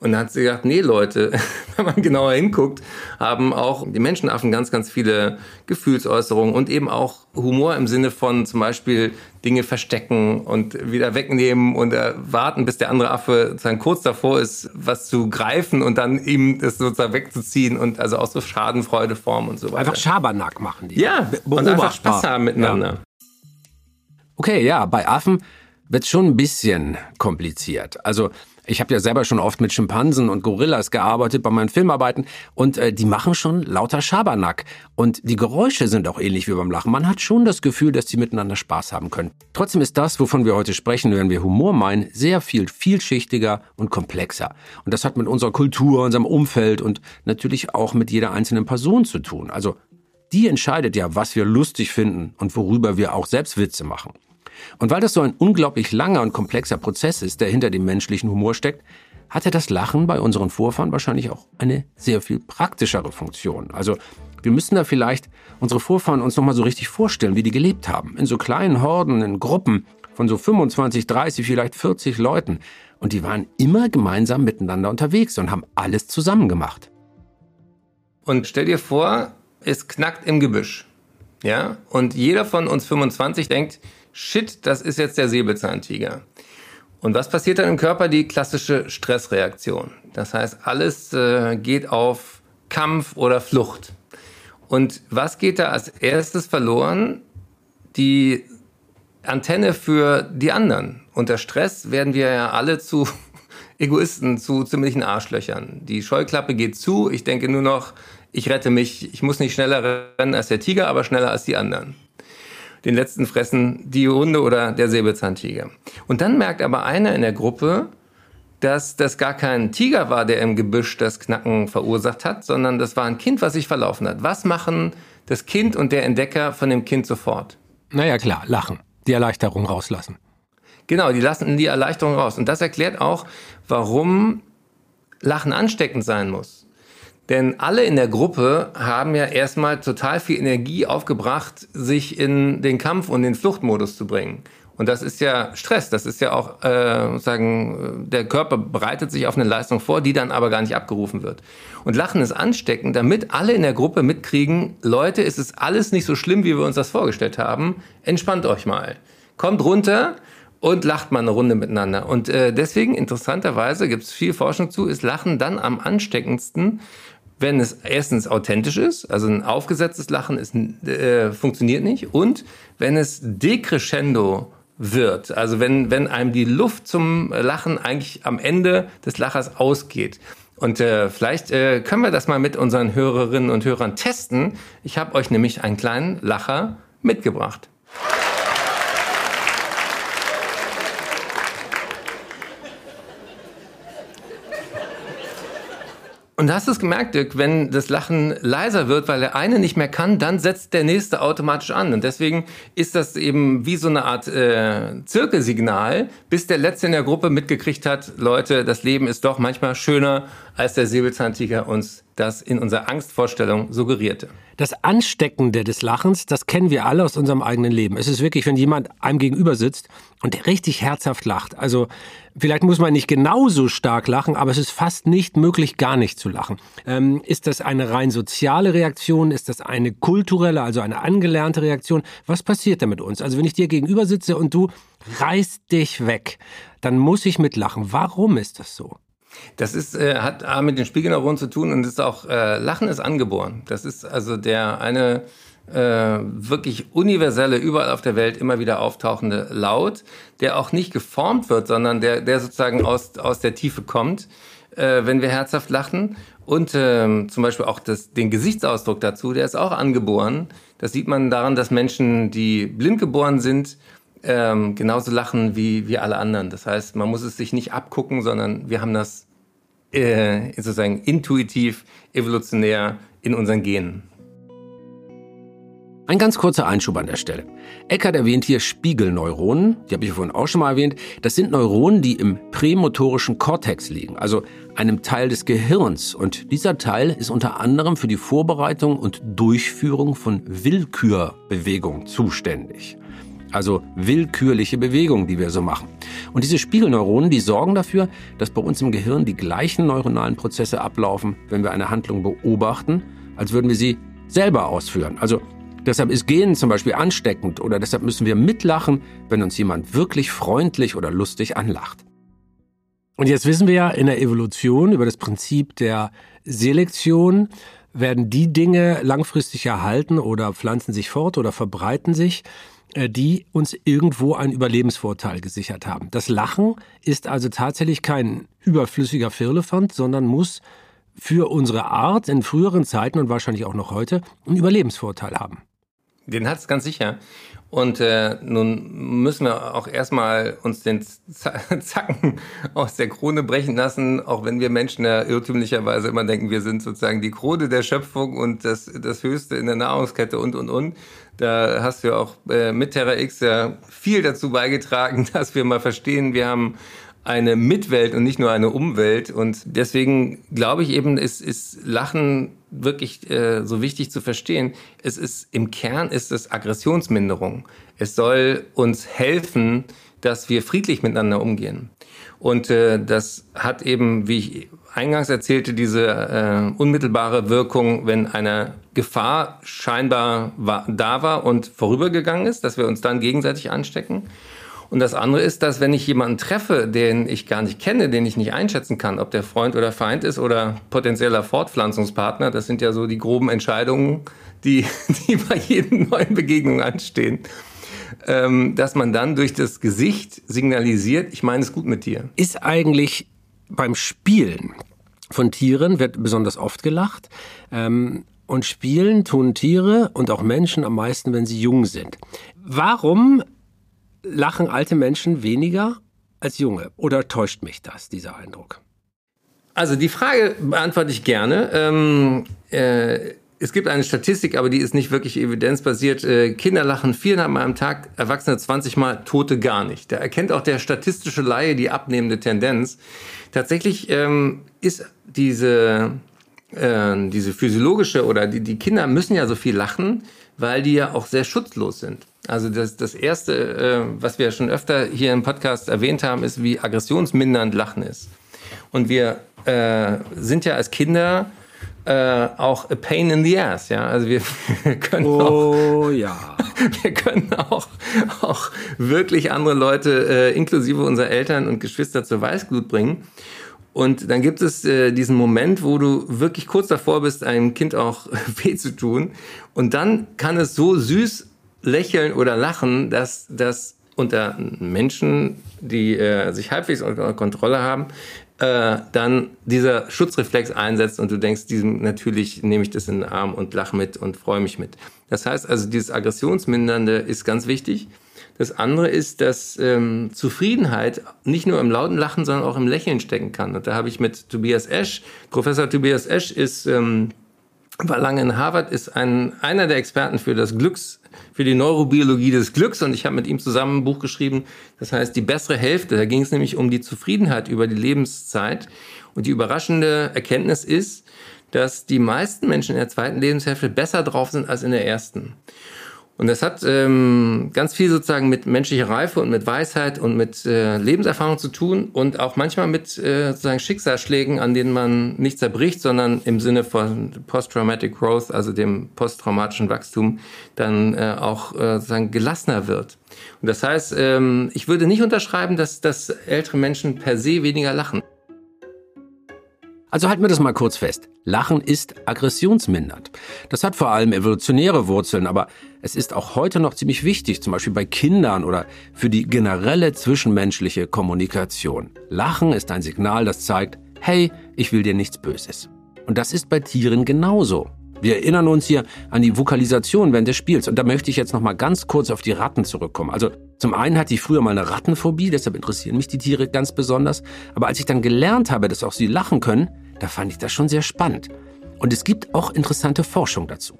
Und dann hat sie gesagt, nee Leute, wenn man genauer hinguckt, haben auch die Menschenaffen ganz, ganz viele Gefühlsäußerungen und eben auch Humor im Sinne von zum Beispiel Dinge verstecken und wieder wegnehmen und äh, warten, bis der andere Affe sozusagen kurz davor ist, was zu greifen und dann ihm das sozusagen wegzuziehen und also auch so Schadenfreudeform und so weiter. Einfach Schabernack machen die. Ja, und einfach Spaß haben miteinander. Ja. Okay, ja, bei Affen wird schon ein bisschen kompliziert. Also ich habe ja selber schon oft mit Schimpansen und Gorillas gearbeitet bei meinen Filmarbeiten und äh, die machen schon lauter Schabernack. Und die Geräusche sind auch ähnlich wie beim Lachen. Man hat schon das Gefühl, dass die miteinander Spaß haben können. Trotzdem ist das, wovon wir heute sprechen, wenn wir Humor meinen, sehr viel vielschichtiger und komplexer. Und das hat mit unserer Kultur, unserem Umfeld und natürlich auch mit jeder einzelnen Person zu tun. Also die entscheidet ja, was wir lustig finden und worüber wir auch selbst Witze machen. Und weil das so ein unglaublich langer und komplexer Prozess ist, der hinter dem menschlichen Humor steckt, hatte das Lachen bei unseren Vorfahren wahrscheinlich auch eine sehr viel praktischere Funktion. Also wir müssen da vielleicht unsere Vorfahren uns nochmal so richtig vorstellen, wie die gelebt haben. In so kleinen Horden, in Gruppen von so 25, 30, vielleicht 40 Leuten. Und die waren immer gemeinsam miteinander unterwegs und haben alles zusammen gemacht. Und stell dir vor, es knackt im Gebüsch. Ja? Und jeder von uns 25 denkt, shit, das ist jetzt der Säbelzahntiger. Und was passiert dann im Körper? Die klassische Stressreaktion. Das heißt, alles äh, geht auf Kampf oder Flucht. Und was geht da als erstes verloren? Die Antenne für die anderen. Unter Stress werden wir ja alle zu Egoisten, zu ziemlichen Arschlöchern. Die Scheuklappe geht zu. Ich denke nur noch, ich rette mich. Ich muss nicht schneller rennen als der Tiger, aber schneller als die anderen den letzten fressen die Hunde oder der Säbelzahntiger. Und dann merkt aber einer in der Gruppe, dass das gar kein Tiger war, der im Gebüsch das Knacken verursacht hat, sondern das war ein Kind, was sich verlaufen hat. Was machen das Kind und der Entdecker von dem Kind sofort? Naja, klar, lachen. Die Erleichterung rauslassen. Genau, die lassen die Erleichterung raus. Und das erklärt auch, warum Lachen ansteckend sein muss. Denn alle in der Gruppe haben ja erstmal total viel Energie aufgebracht, sich in den Kampf und den Fluchtmodus zu bringen. Und das ist ja Stress, das ist ja auch, äh, sagen, der Körper bereitet sich auf eine Leistung vor, die dann aber gar nicht abgerufen wird. Und Lachen ist ansteckend, damit alle in der Gruppe mitkriegen, Leute, es ist alles nicht so schlimm, wie wir uns das vorgestellt haben. Entspannt euch mal. Kommt runter und lacht mal eine Runde miteinander. Und äh, deswegen, interessanterweise, gibt es viel Forschung zu, ist Lachen dann am ansteckendsten, wenn es erstens authentisch ist, also ein aufgesetztes Lachen ist, äh, funktioniert nicht, und wenn es decrescendo wird, also wenn, wenn einem die Luft zum Lachen eigentlich am Ende des Lachers ausgeht. Und äh, vielleicht äh, können wir das mal mit unseren Hörerinnen und Hörern testen. Ich habe euch nämlich einen kleinen Lacher mitgebracht. Und hast du es gemerkt, Dirk, wenn das Lachen leiser wird, weil der eine nicht mehr kann, dann setzt der nächste automatisch an. Und deswegen ist das eben wie so eine Art äh, Zirkelsignal, bis der Letzte in der Gruppe mitgekriegt hat, Leute, das Leben ist doch manchmal schöner, als der Säbelzahntiger uns das in unserer Angstvorstellung suggerierte. Das Ansteckende des Lachens, das kennen wir alle aus unserem eigenen Leben. Es ist wirklich, wenn jemand einem gegenüber sitzt und der richtig herzhaft lacht. Also vielleicht muss man nicht genauso stark lachen, aber es ist fast nicht möglich, gar nicht zu lachen. Ähm, ist das eine rein soziale Reaktion? Ist das eine kulturelle, also eine angelernte Reaktion? Was passiert da mit uns? Also wenn ich dir gegenüber sitze und du reißt dich weg, dann muss ich mitlachen. Warum ist das so? Das ist, äh, hat A mit den Spiegelneuronen zu tun und ist auch, äh, Lachen ist angeboren. Das ist also der eine äh, wirklich universelle, überall auf der Welt immer wieder auftauchende Laut, der auch nicht geformt wird, sondern der, der sozusagen aus, aus der Tiefe kommt, äh, wenn wir herzhaft lachen. Und äh, zum Beispiel auch das, den Gesichtsausdruck dazu, der ist auch angeboren. Das sieht man daran, dass Menschen, die blind geboren sind, ähm, genauso lachen wie, wie alle anderen. Das heißt, man muss es sich nicht abgucken, sondern wir haben das äh, sozusagen intuitiv, evolutionär in unseren Genen. Ein ganz kurzer Einschub an der Stelle. Eckert erwähnt hier Spiegelneuronen, die habe ich vorhin auch schon mal erwähnt. Das sind Neuronen, die im prämotorischen Kortex liegen, also einem Teil des Gehirns. Und dieser Teil ist unter anderem für die Vorbereitung und Durchführung von Willkürbewegungen zuständig. Also willkürliche Bewegungen, die wir so machen. Und diese Spiegelneuronen, die sorgen dafür, dass bei uns im Gehirn die gleichen neuronalen Prozesse ablaufen, wenn wir eine Handlung beobachten, als würden wir sie selber ausführen. Also Deshalb ist Gehen zum Beispiel ansteckend oder deshalb müssen wir mitlachen, wenn uns jemand wirklich freundlich oder lustig anlacht. Und jetzt wissen wir ja in der Evolution über das Prinzip der Selektion, werden die Dinge langfristig erhalten oder pflanzen sich fort oder verbreiten sich, die uns irgendwo einen Überlebensvorteil gesichert haben. Das Lachen ist also tatsächlich kein überflüssiger Firlefanz, sondern muss für unsere Art in früheren Zeiten und wahrscheinlich auch noch heute einen Überlebensvorteil haben. Den hat es ganz sicher. Und äh, nun müssen wir auch erstmal uns den Zacken aus der Krone brechen lassen, auch wenn wir Menschen ja irrtümlicherweise immer denken, wir sind sozusagen die Krone der Schöpfung und das, das Höchste in der Nahrungskette und, und, und. Da hast du auch äh, mit Terra X ja viel dazu beigetragen, dass wir mal verstehen, wir haben eine Mitwelt und nicht nur eine Umwelt. Und deswegen glaube ich eben, ist, ist Lachen wirklich äh, so wichtig zu verstehen. Es ist im Kern ist es Aggressionsminderung. Es soll uns helfen, dass wir friedlich miteinander umgehen. Und äh, das hat eben, wie ich eingangs erzählte, diese äh, unmittelbare Wirkung, wenn eine Gefahr scheinbar war, da war und vorübergegangen ist, dass wir uns dann gegenseitig anstecken. Und das andere ist, dass wenn ich jemanden treffe, den ich gar nicht kenne, den ich nicht einschätzen kann, ob der Freund oder Feind ist oder potenzieller Fortpflanzungspartner, das sind ja so die groben Entscheidungen, die, die bei jedem neuen Begegnung anstehen, ähm, dass man dann durch das Gesicht signalisiert, ich meine es gut mit dir. Ist eigentlich beim Spielen von Tieren, wird besonders oft gelacht, ähm, und spielen tun Tiere und auch Menschen am meisten, wenn sie jung sind. Warum lachen alte Menschen weniger als junge? Oder täuscht mich das, dieser Eindruck? Also die Frage beantworte ich gerne. Ähm, äh, es gibt eine Statistik, aber die ist nicht wirklich evidenzbasiert. Äh, Kinder lachen viereinhalb Mal am Tag, Erwachsene 20 Mal, Tote gar nicht. Da erkennt auch der statistische Laie die abnehmende Tendenz. Tatsächlich ähm, ist diese, äh, diese physiologische oder die, die Kinder müssen ja so viel lachen, weil die ja auch sehr schutzlos sind. Also das, das Erste, äh, was wir schon öfter hier im Podcast erwähnt haben, ist, wie aggressionsmindernd Lachen ist. Und wir äh, sind ja als Kinder äh, auch a pain in the ass, ja. Also wir, können oh, auch, ja. wir können auch, auch wirklich andere Leute, äh, inklusive unserer Eltern und Geschwister zur Weißglut bringen. Und dann gibt es äh, diesen Moment, wo du wirklich kurz davor bist, einem Kind auch weh zu tun. Und dann kann es so süß lächeln oder lachen, dass das unter Menschen, die äh, sich halbwegs unter Kontrolle haben, äh, dann dieser Schutzreflex einsetzt und du denkst, diesem natürlich nehme ich das in den Arm und lache mit und freue mich mit. Das heißt also, dieses Aggressionsmindernde ist ganz wichtig. Das andere ist, dass ähm, Zufriedenheit nicht nur im lauten Lachen, sondern auch im Lächeln stecken kann. Und da habe ich mit Tobias Esch, Professor Tobias Esch ist ähm, war lange in Harvard, ist ein, einer der Experten für das Glücks, für die Neurobiologie des Glücks und ich habe mit ihm zusammen ein Buch geschrieben, das heißt die bessere Hälfte. Da ging es nämlich um die Zufriedenheit über die Lebenszeit und die überraschende Erkenntnis ist, dass die meisten Menschen in der zweiten Lebenshälfte besser drauf sind als in der ersten. Und das hat ähm, ganz viel sozusagen mit menschlicher Reife und mit Weisheit und mit äh, Lebenserfahrung zu tun und auch manchmal mit äh, sozusagen Schicksalsschlägen, an denen man nicht zerbricht, sondern im Sinne von Post-Traumatic Growth, also dem posttraumatischen Wachstum, dann äh, auch äh, sozusagen gelassener wird. Und das heißt, ähm, ich würde nicht unterschreiben, dass, dass ältere Menschen per se weniger lachen. Also halten wir das mal kurz fest. Lachen ist aggressionsmindernd. Das hat vor allem evolutionäre Wurzeln, aber es ist auch heute noch ziemlich wichtig, zum Beispiel bei Kindern oder für die generelle zwischenmenschliche Kommunikation. Lachen ist ein Signal, das zeigt, hey, ich will dir nichts Böses. Und das ist bei Tieren genauso. Wir erinnern uns hier an die Vokalisation während des Spiels. Und da möchte ich jetzt noch mal ganz kurz auf die Ratten zurückkommen. Also zum einen hatte ich früher mal eine Rattenphobie, deshalb interessieren mich die Tiere ganz besonders. Aber als ich dann gelernt habe, dass auch sie lachen können, da fand ich das schon sehr spannend. Und es gibt auch interessante Forschung dazu.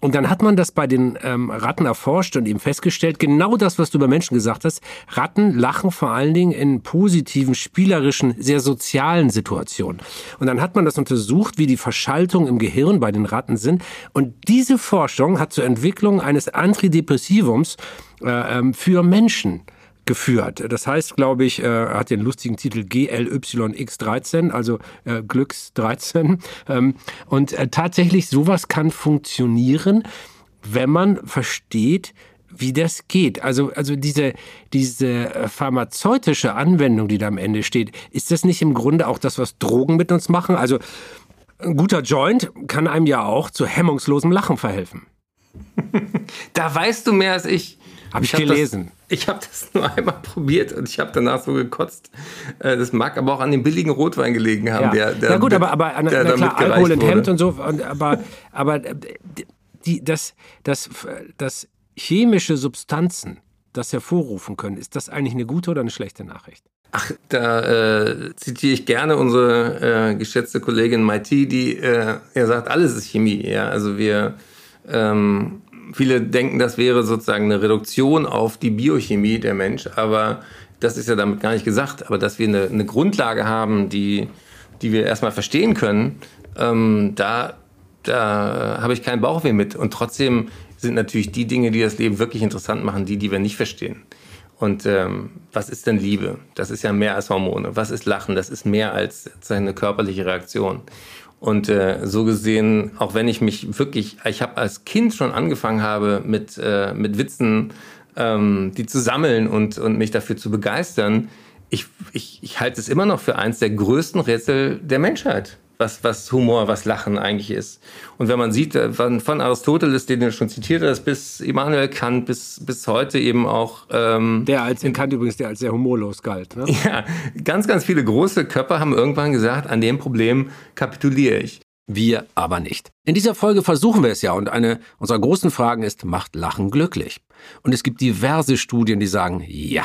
Und dann hat man das bei den ähm, Ratten erforscht und eben festgestellt, genau das, was du über Menschen gesagt hast. Ratten lachen vor allen Dingen in positiven, spielerischen, sehr sozialen Situationen. Und dann hat man das untersucht, wie die Verschaltungen im Gehirn bei den Ratten sind. Und diese Forschung hat zur Entwicklung eines Antidepressivums äh, ähm, für Menschen geführt. Das heißt, glaube ich, äh, hat den lustigen Titel GLYX13, also äh, Glücks 13. Ähm, und äh, tatsächlich, sowas kann funktionieren, wenn man versteht, wie das geht. Also, also diese, diese äh, pharmazeutische Anwendung, die da am Ende steht, ist das nicht im Grunde auch das, was Drogen mit uns machen? Also ein guter Joint kann einem ja auch zu hemmungslosem Lachen verhelfen. da weißt du mehr als ich. Habe ich, ich hab gelesen. Das, ich habe das nur einmal probiert und ich habe danach so gekotzt. Äh, das mag aber auch an dem billigen Rotwein gelegen haben. Ja, der, der, ja gut, aber, aber an, der, na klar, Alkohol enthemmt und so. Und, aber aber äh, die, das, das, das chemische Substanzen das hervorrufen können, ist das eigentlich eine gute oder eine schlechte Nachricht? Ach, da äh, zitiere ich gerne unsere äh, geschätzte Kollegin Maiti, die äh, er sagt, alles ist Chemie. Ja, also wir ähm, viele denken, das wäre sozusagen eine Reduktion auf die Biochemie der Mensch, aber das ist ja damit gar nicht gesagt. Aber dass wir eine, eine Grundlage haben, die, die wir erstmal verstehen können, ähm, da, da habe ich keinen Bauchweh mit. Und trotzdem sind natürlich die Dinge, die das Leben wirklich interessant machen, die, die wir nicht verstehen. Und ähm, was ist denn Liebe? Das ist ja mehr als Hormone. Was ist Lachen? Das ist mehr als eine körperliche Reaktion. Und äh, so gesehen, auch wenn ich mich wirklich, ich habe als Kind schon angefangen habe mit, äh, mit Witzen, ähm, die zu sammeln und, und mich dafür zu begeistern, ich, ich, ich halte es immer noch für eins der größten Rätsel der Menschheit was, was Humor, was Lachen eigentlich ist. Und wenn man sieht, äh, von Aristoteles, den du schon zitiert hast, bis Immanuel Kant, bis, bis heute eben auch. Ähm, der als in Kant übrigens, der als sehr humorlos galt. Ne? Ja, ganz, ganz viele große Körper haben irgendwann gesagt, an dem Problem kapituliere ich. Wir aber nicht. In dieser Folge versuchen wir es ja und eine unserer großen Fragen ist, macht Lachen glücklich? Und es gibt diverse Studien, die sagen, ja,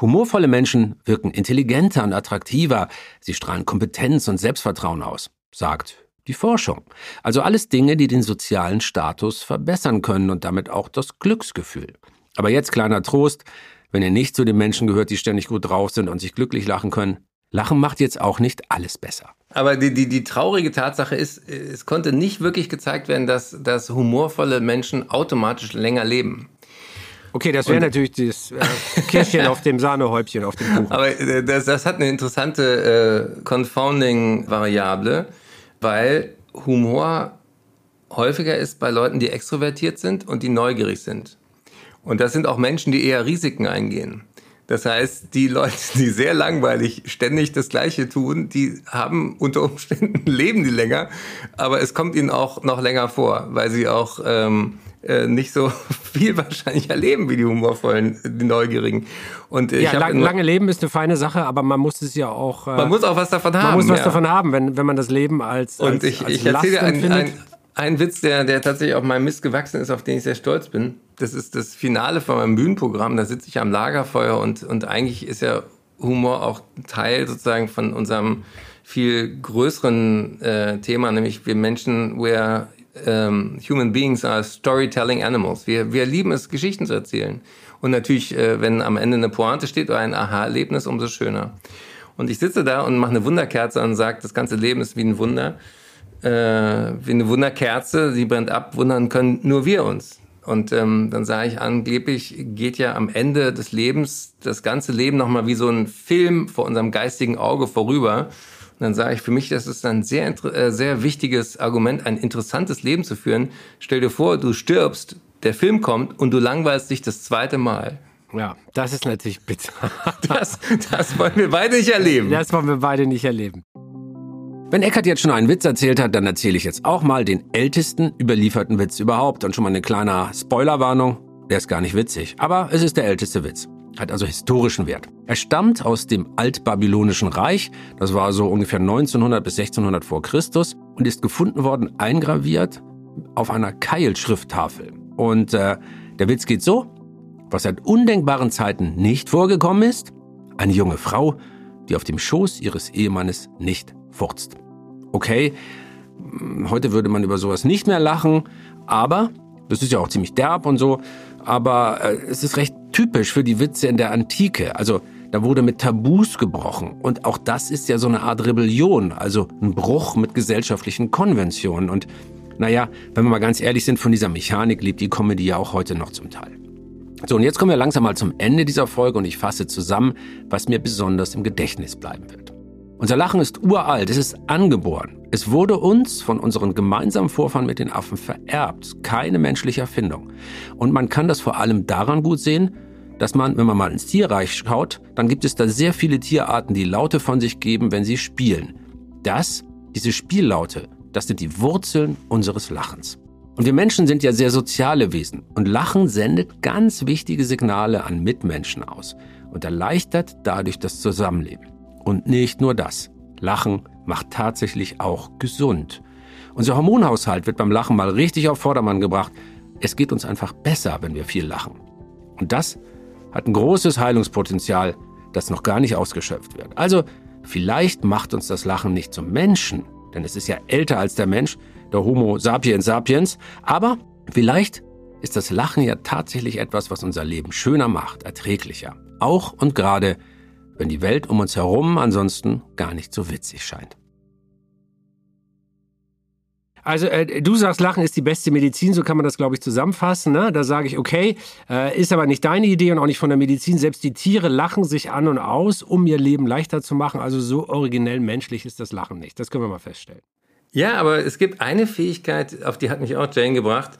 Humorvolle Menschen wirken intelligenter und attraktiver, sie strahlen Kompetenz und Selbstvertrauen aus, sagt die Forschung. Also alles Dinge, die den sozialen Status verbessern können und damit auch das Glücksgefühl. Aber jetzt kleiner Trost, wenn ihr nicht zu den Menschen gehört, die ständig gut drauf sind und sich glücklich lachen können, Lachen macht jetzt auch nicht alles besser. Aber die, die, die traurige Tatsache ist, es konnte nicht wirklich gezeigt werden, dass, dass humorvolle Menschen automatisch länger leben. Okay, das wäre natürlich das äh, Kirschchen auf dem Sahnehäubchen auf dem Kuchen. Aber äh, das, das hat eine interessante äh, Confounding-Variable, weil Humor häufiger ist bei Leuten, die extrovertiert sind und die neugierig sind. Und das sind auch Menschen, die eher Risiken eingehen. Das heißt, die Leute, die sehr langweilig ständig das Gleiche tun, die haben unter Umständen leben die länger, aber es kommt ihnen auch noch länger vor, weil sie auch ähm, äh, nicht so viel wahrscheinlich erleben wie die humorvollen, die Neugierigen. Und äh, ja, lang, lange Leben ist eine feine Sache, aber man muss es ja auch. Äh, man muss auch was davon haben. Man muss was ja. davon haben, wenn, wenn man das Leben als. Und als, ich, als ich erzähle einen, ein, einen Witz, der, der tatsächlich auf meinem Mist gewachsen ist, auf den ich sehr stolz bin. Das ist das Finale von meinem Bühnenprogramm. Da sitze ich am Lagerfeuer und, und eigentlich ist ja Humor auch Teil sozusagen von unserem viel größeren äh, Thema, nämlich wir Menschen, we're ähm, Human Beings are Storytelling Animals. Wir, wir lieben es, Geschichten zu erzählen. Und natürlich, äh, wenn am Ende eine Pointe steht oder ein Aha-Erlebnis, umso schöner. Und ich sitze da und mache eine Wunderkerze und sage, das ganze Leben ist wie ein Wunder. Äh, wie eine Wunderkerze, sie brennt ab, wundern können nur wir uns. Und ähm, dann sage ich, angeblich geht ja am Ende des Lebens das ganze Leben nochmal wie so ein Film vor unserem geistigen Auge vorüber. Dann sage ich, für mich, das ist ein sehr, äh, sehr wichtiges Argument, ein interessantes Leben zu führen. Stell dir vor, du stirbst, der Film kommt und du langweilst dich das zweite Mal. Ja, das ist natürlich bitter. das, das wollen wir beide nicht erleben. Das wollen wir beide nicht erleben. Wenn Eckert jetzt schon einen Witz erzählt hat, dann erzähle ich jetzt auch mal den ältesten überlieferten Witz überhaupt. Und schon mal eine kleine Spoilerwarnung. Der ist gar nicht witzig, aber es ist der älteste Witz hat also historischen Wert. Er stammt aus dem altbabylonischen Reich, das war so ungefähr 1900 bis 1600 vor Christus und ist gefunden worden eingraviert auf einer Keilschrifttafel. Und äh, der Witz geht so, was seit undenkbaren Zeiten nicht vorgekommen ist, eine junge Frau, die auf dem Schoß ihres Ehemannes nicht furzt. Okay, hm, heute würde man über sowas nicht mehr lachen, Aber, das ist ja auch ziemlich derb und so, aber äh, es ist recht typisch für die Witze in der Antike. Also da wurde mit Tabus gebrochen. Und auch das ist ja so eine Art Rebellion, also ein Bruch mit gesellschaftlichen Konventionen. Und naja, wenn wir mal ganz ehrlich sind, von dieser Mechanik lebt die Comedy ja auch heute noch zum Teil. So, und jetzt kommen wir langsam mal zum Ende dieser Folge und ich fasse zusammen, was mir besonders im Gedächtnis bleiben wird. Unser Lachen ist uralt, es ist angeboren. Es wurde uns von unseren gemeinsamen Vorfahren mit den Affen vererbt, keine menschliche Erfindung. Und man kann das vor allem daran gut sehen, dass man, wenn man mal ins Tierreich schaut, dann gibt es da sehr viele Tierarten, die Laute von sich geben, wenn sie spielen. Das, diese Spiellaute, das sind die Wurzeln unseres Lachens. Und wir Menschen sind ja sehr soziale Wesen und Lachen sendet ganz wichtige Signale an Mitmenschen aus und erleichtert dadurch das Zusammenleben. Und nicht nur das. Lachen macht tatsächlich auch gesund. Unser Hormonhaushalt wird beim Lachen mal richtig auf Vordermann gebracht. Es geht uns einfach besser, wenn wir viel lachen. Und das hat ein großes Heilungspotenzial, das noch gar nicht ausgeschöpft wird. Also vielleicht macht uns das Lachen nicht zum Menschen, denn es ist ja älter als der Mensch, der Homo sapiens sapiens. Aber vielleicht ist das Lachen ja tatsächlich etwas, was unser Leben schöner macht, erträglicher. Auch und gerade, wenn die Welt um uns herum ansonsten gar nicht so witzig scheint. Also äh, du sagst, Lachen ist die beste Medizin, so kann man das, glaube ich, zusammenfassen. Ne? Da sage ich, okay, äh, ist aber nicht deine Idee und auch nicht von der Medizin. Selbst die Tiere lachen sich an und aus, um ihr Leben leichter zu machen. Also so originell menschlich ist das Lachen nicht. Das können wir mal feststellen. Ja, aber es gibt eine Fähigkeit, auf die hat mich auch Jane gebracht.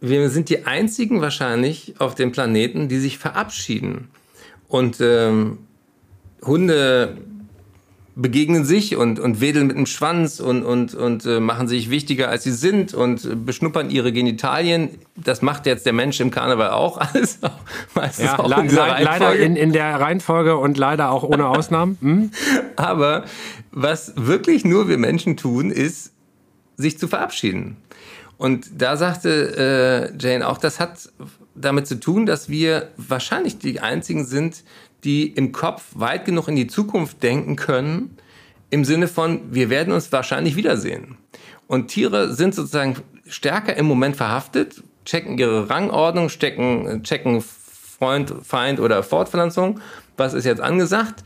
Wir sind die einzigen wahrscheinlich auf dem Planeten, die sich verabschieden. Und ähm, Hunde begegnen sich und, und wedeln mit dem Schwanz und, und, und äh, machen sich wichtiger, als sie sind und beschnuppern ihre Genitalien. Das macht jetzt der Mensch im Karneval auch alles. Meistens ja, auch in le leider in, in der Reihenfolge und leider auch ohne Ausnahmen. Hm? Aber was wirklich nur wir Menschen tun, ist, sich zu verabschieden. Und da sagte äh, Jane auch, das hat damit zu tun, dass wir wahrscheinlich die einzigen sind, die im Kopf weit genug in die Zukunft denken können, im Sinne von, wir werden uns wahrscheinlich wiedersehen. Und Tiere sind sozusagen stärker im Moment verhaftet, checken ihre Rangordnung, stecken, checken Freund, Feind oder Fortpflanzung, was ist jetzt angesagt.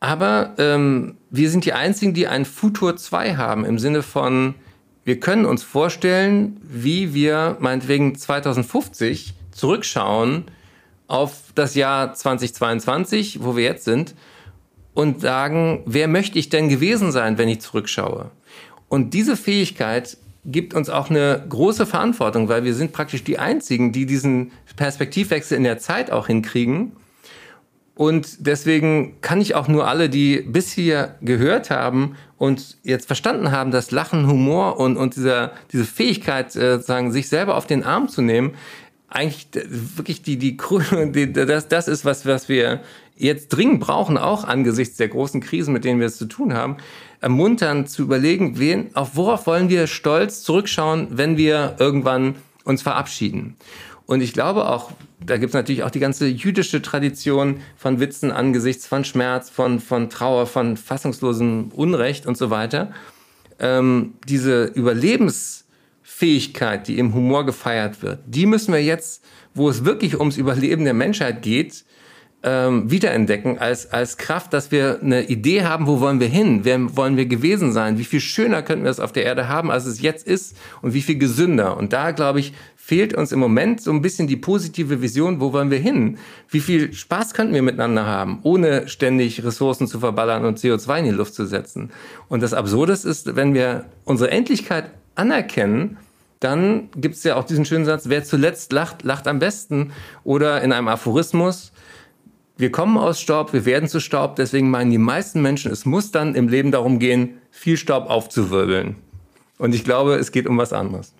Aber ähm, wir sind die Einzigen, die ein Futur 2 haben, im Sinne von, wir können uns vorstellen, wie wir meinetwegen 2050 zurückschauen auf das Jahr 2022, wo wir jetzt sind, und sagen, wer möchte ich denn gewesen sein, wenn ich zurückschaue? Und diese Fähigkeit gibt uns auch eine große Verantwortung, weil wir sind praktisch die Einzigen, die diesen Perspektivwechsel in der Zeit auch hinkriegen. Und deswegen kann ich auch nur alle, die bis hier gehört haben und jetzt verstanden haben, dass Lachen, Humor und, und dieser, diese Fähigkeit, äh, sich selber auf den Arm zu nehmen, eigentlich wirklich die, die, die das, das ist, was, was wir jetzt dringend brauchen, auch angesichts der großen Krisen, mit denen wir es zu tun haben, ermuntern zu überlegen, wen, auf worauf wollen wir stolz zurückschauen, wenn wir irgendwann uns verabschieden. Und ich glaube auch, da gibt es natürlich auch die ganze jüdische Tradition von Witzen angesichts von Schmerz, von, von Trauer, von fassungslosem Unrecht und so weiter. Ähm, diese Überlebens- Fähigkeit, die im Humor gefeiert wird, die müssen wir jetzt, wo es wirklich ums Überleben der Menschheit geht, ähm, wiederentdecken als, als Kraft, dass wir eine Idee haben, wo wollen wir hin, wer wollen wir gewesen sein, wie viel schöner könnten wir es auf der Erde haben, als es jetzt ist und wie viel gesünder. Und da, glaube ich, fehlt uns im Moment so ein bisschen die positive Vision, wo wollen wir hin? Wie viel Spaß könnten wir miteinander haben, ohne ständig Ressourcen zu verballern und CO2 in die Luft zu setzen? Und das Absurde ist, wenn wir unsere Endlichkeit anerkennen, dann gibt es ja auch diesen schönen Satz, wer zuletzt lacht, lacht am besten. Oder in einem Aphorismus, wir kommen aus Staub, wir werden zu Staub, deswegen meinen die meisten Menschen, es muss dann im Leben darum gehen, viel Staub aufzuwirbeln. Und ich glaube, es geht um was anderes.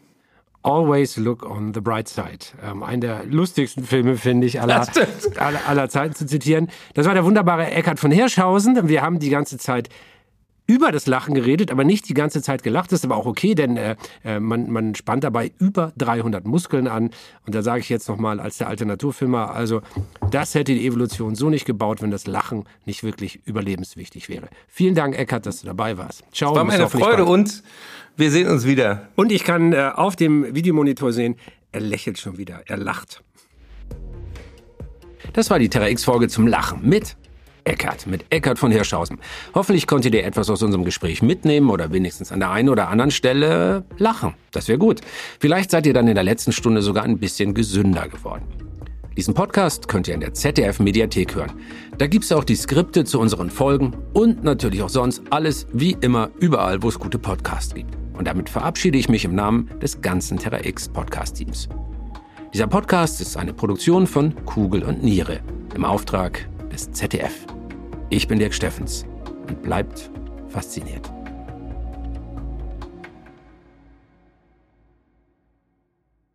Always Look on the Bright Side. Ähm, einen der lustigsten Filme, finde ich, aller, aller, aller Zeiten zu zitieren. Das war der wunderbare Eckhard von Hirschhausen. Wir haben die ganze Zeit über das Lachen geredet, aber nicht die ganze Zeit gelacht. Das ist aber auch okay, denn äh, äh man, man spannt dabei über 300 Muskeln an. Und da sage ich jetzt nochmal als der alte Naturfilmer, also das hätte die Evolution so nicht gebaut, wenn das Lachen nicht wirklich überlebenswichtig wäre. Vielen Dank, Eckart, dass du dabei warst. Ciao. Es war mir eine Freude und wir sehen uns wieder. Und ich kann äh, auf dem Videomonitor sehen, er lächelt schon wieder, er lacht. Das war die Terra X-Folge zum Lachen mit Eckert, mit Eckert von Hirschhausen. Hoffentlich konntet ihr etwas aus unserem Gespräch mitnehmen oder wenigstens an der einen oder anderen Stelle lachen. Das wäre gut. Vielleicht seid ihr dann in der letzten Stunde sogar ein bisschen gesünder geworden. Diesen Podcast könnt ihr in der ZDF Mediathek hören. Da gibt's auch die Skripte zu unseren Folgen und natürlich auch sonst alles wie immer überall, wo es gute Podcasts gibt. Und damit verabschiede ich mich im Namen des ganzen Terra X Podcast Teams. Dieser Podcast ist eine Produktion von Kugel und Niere im Auftrag des ZDF. Ich bin Dirk Steffens und bleibt fasziniert.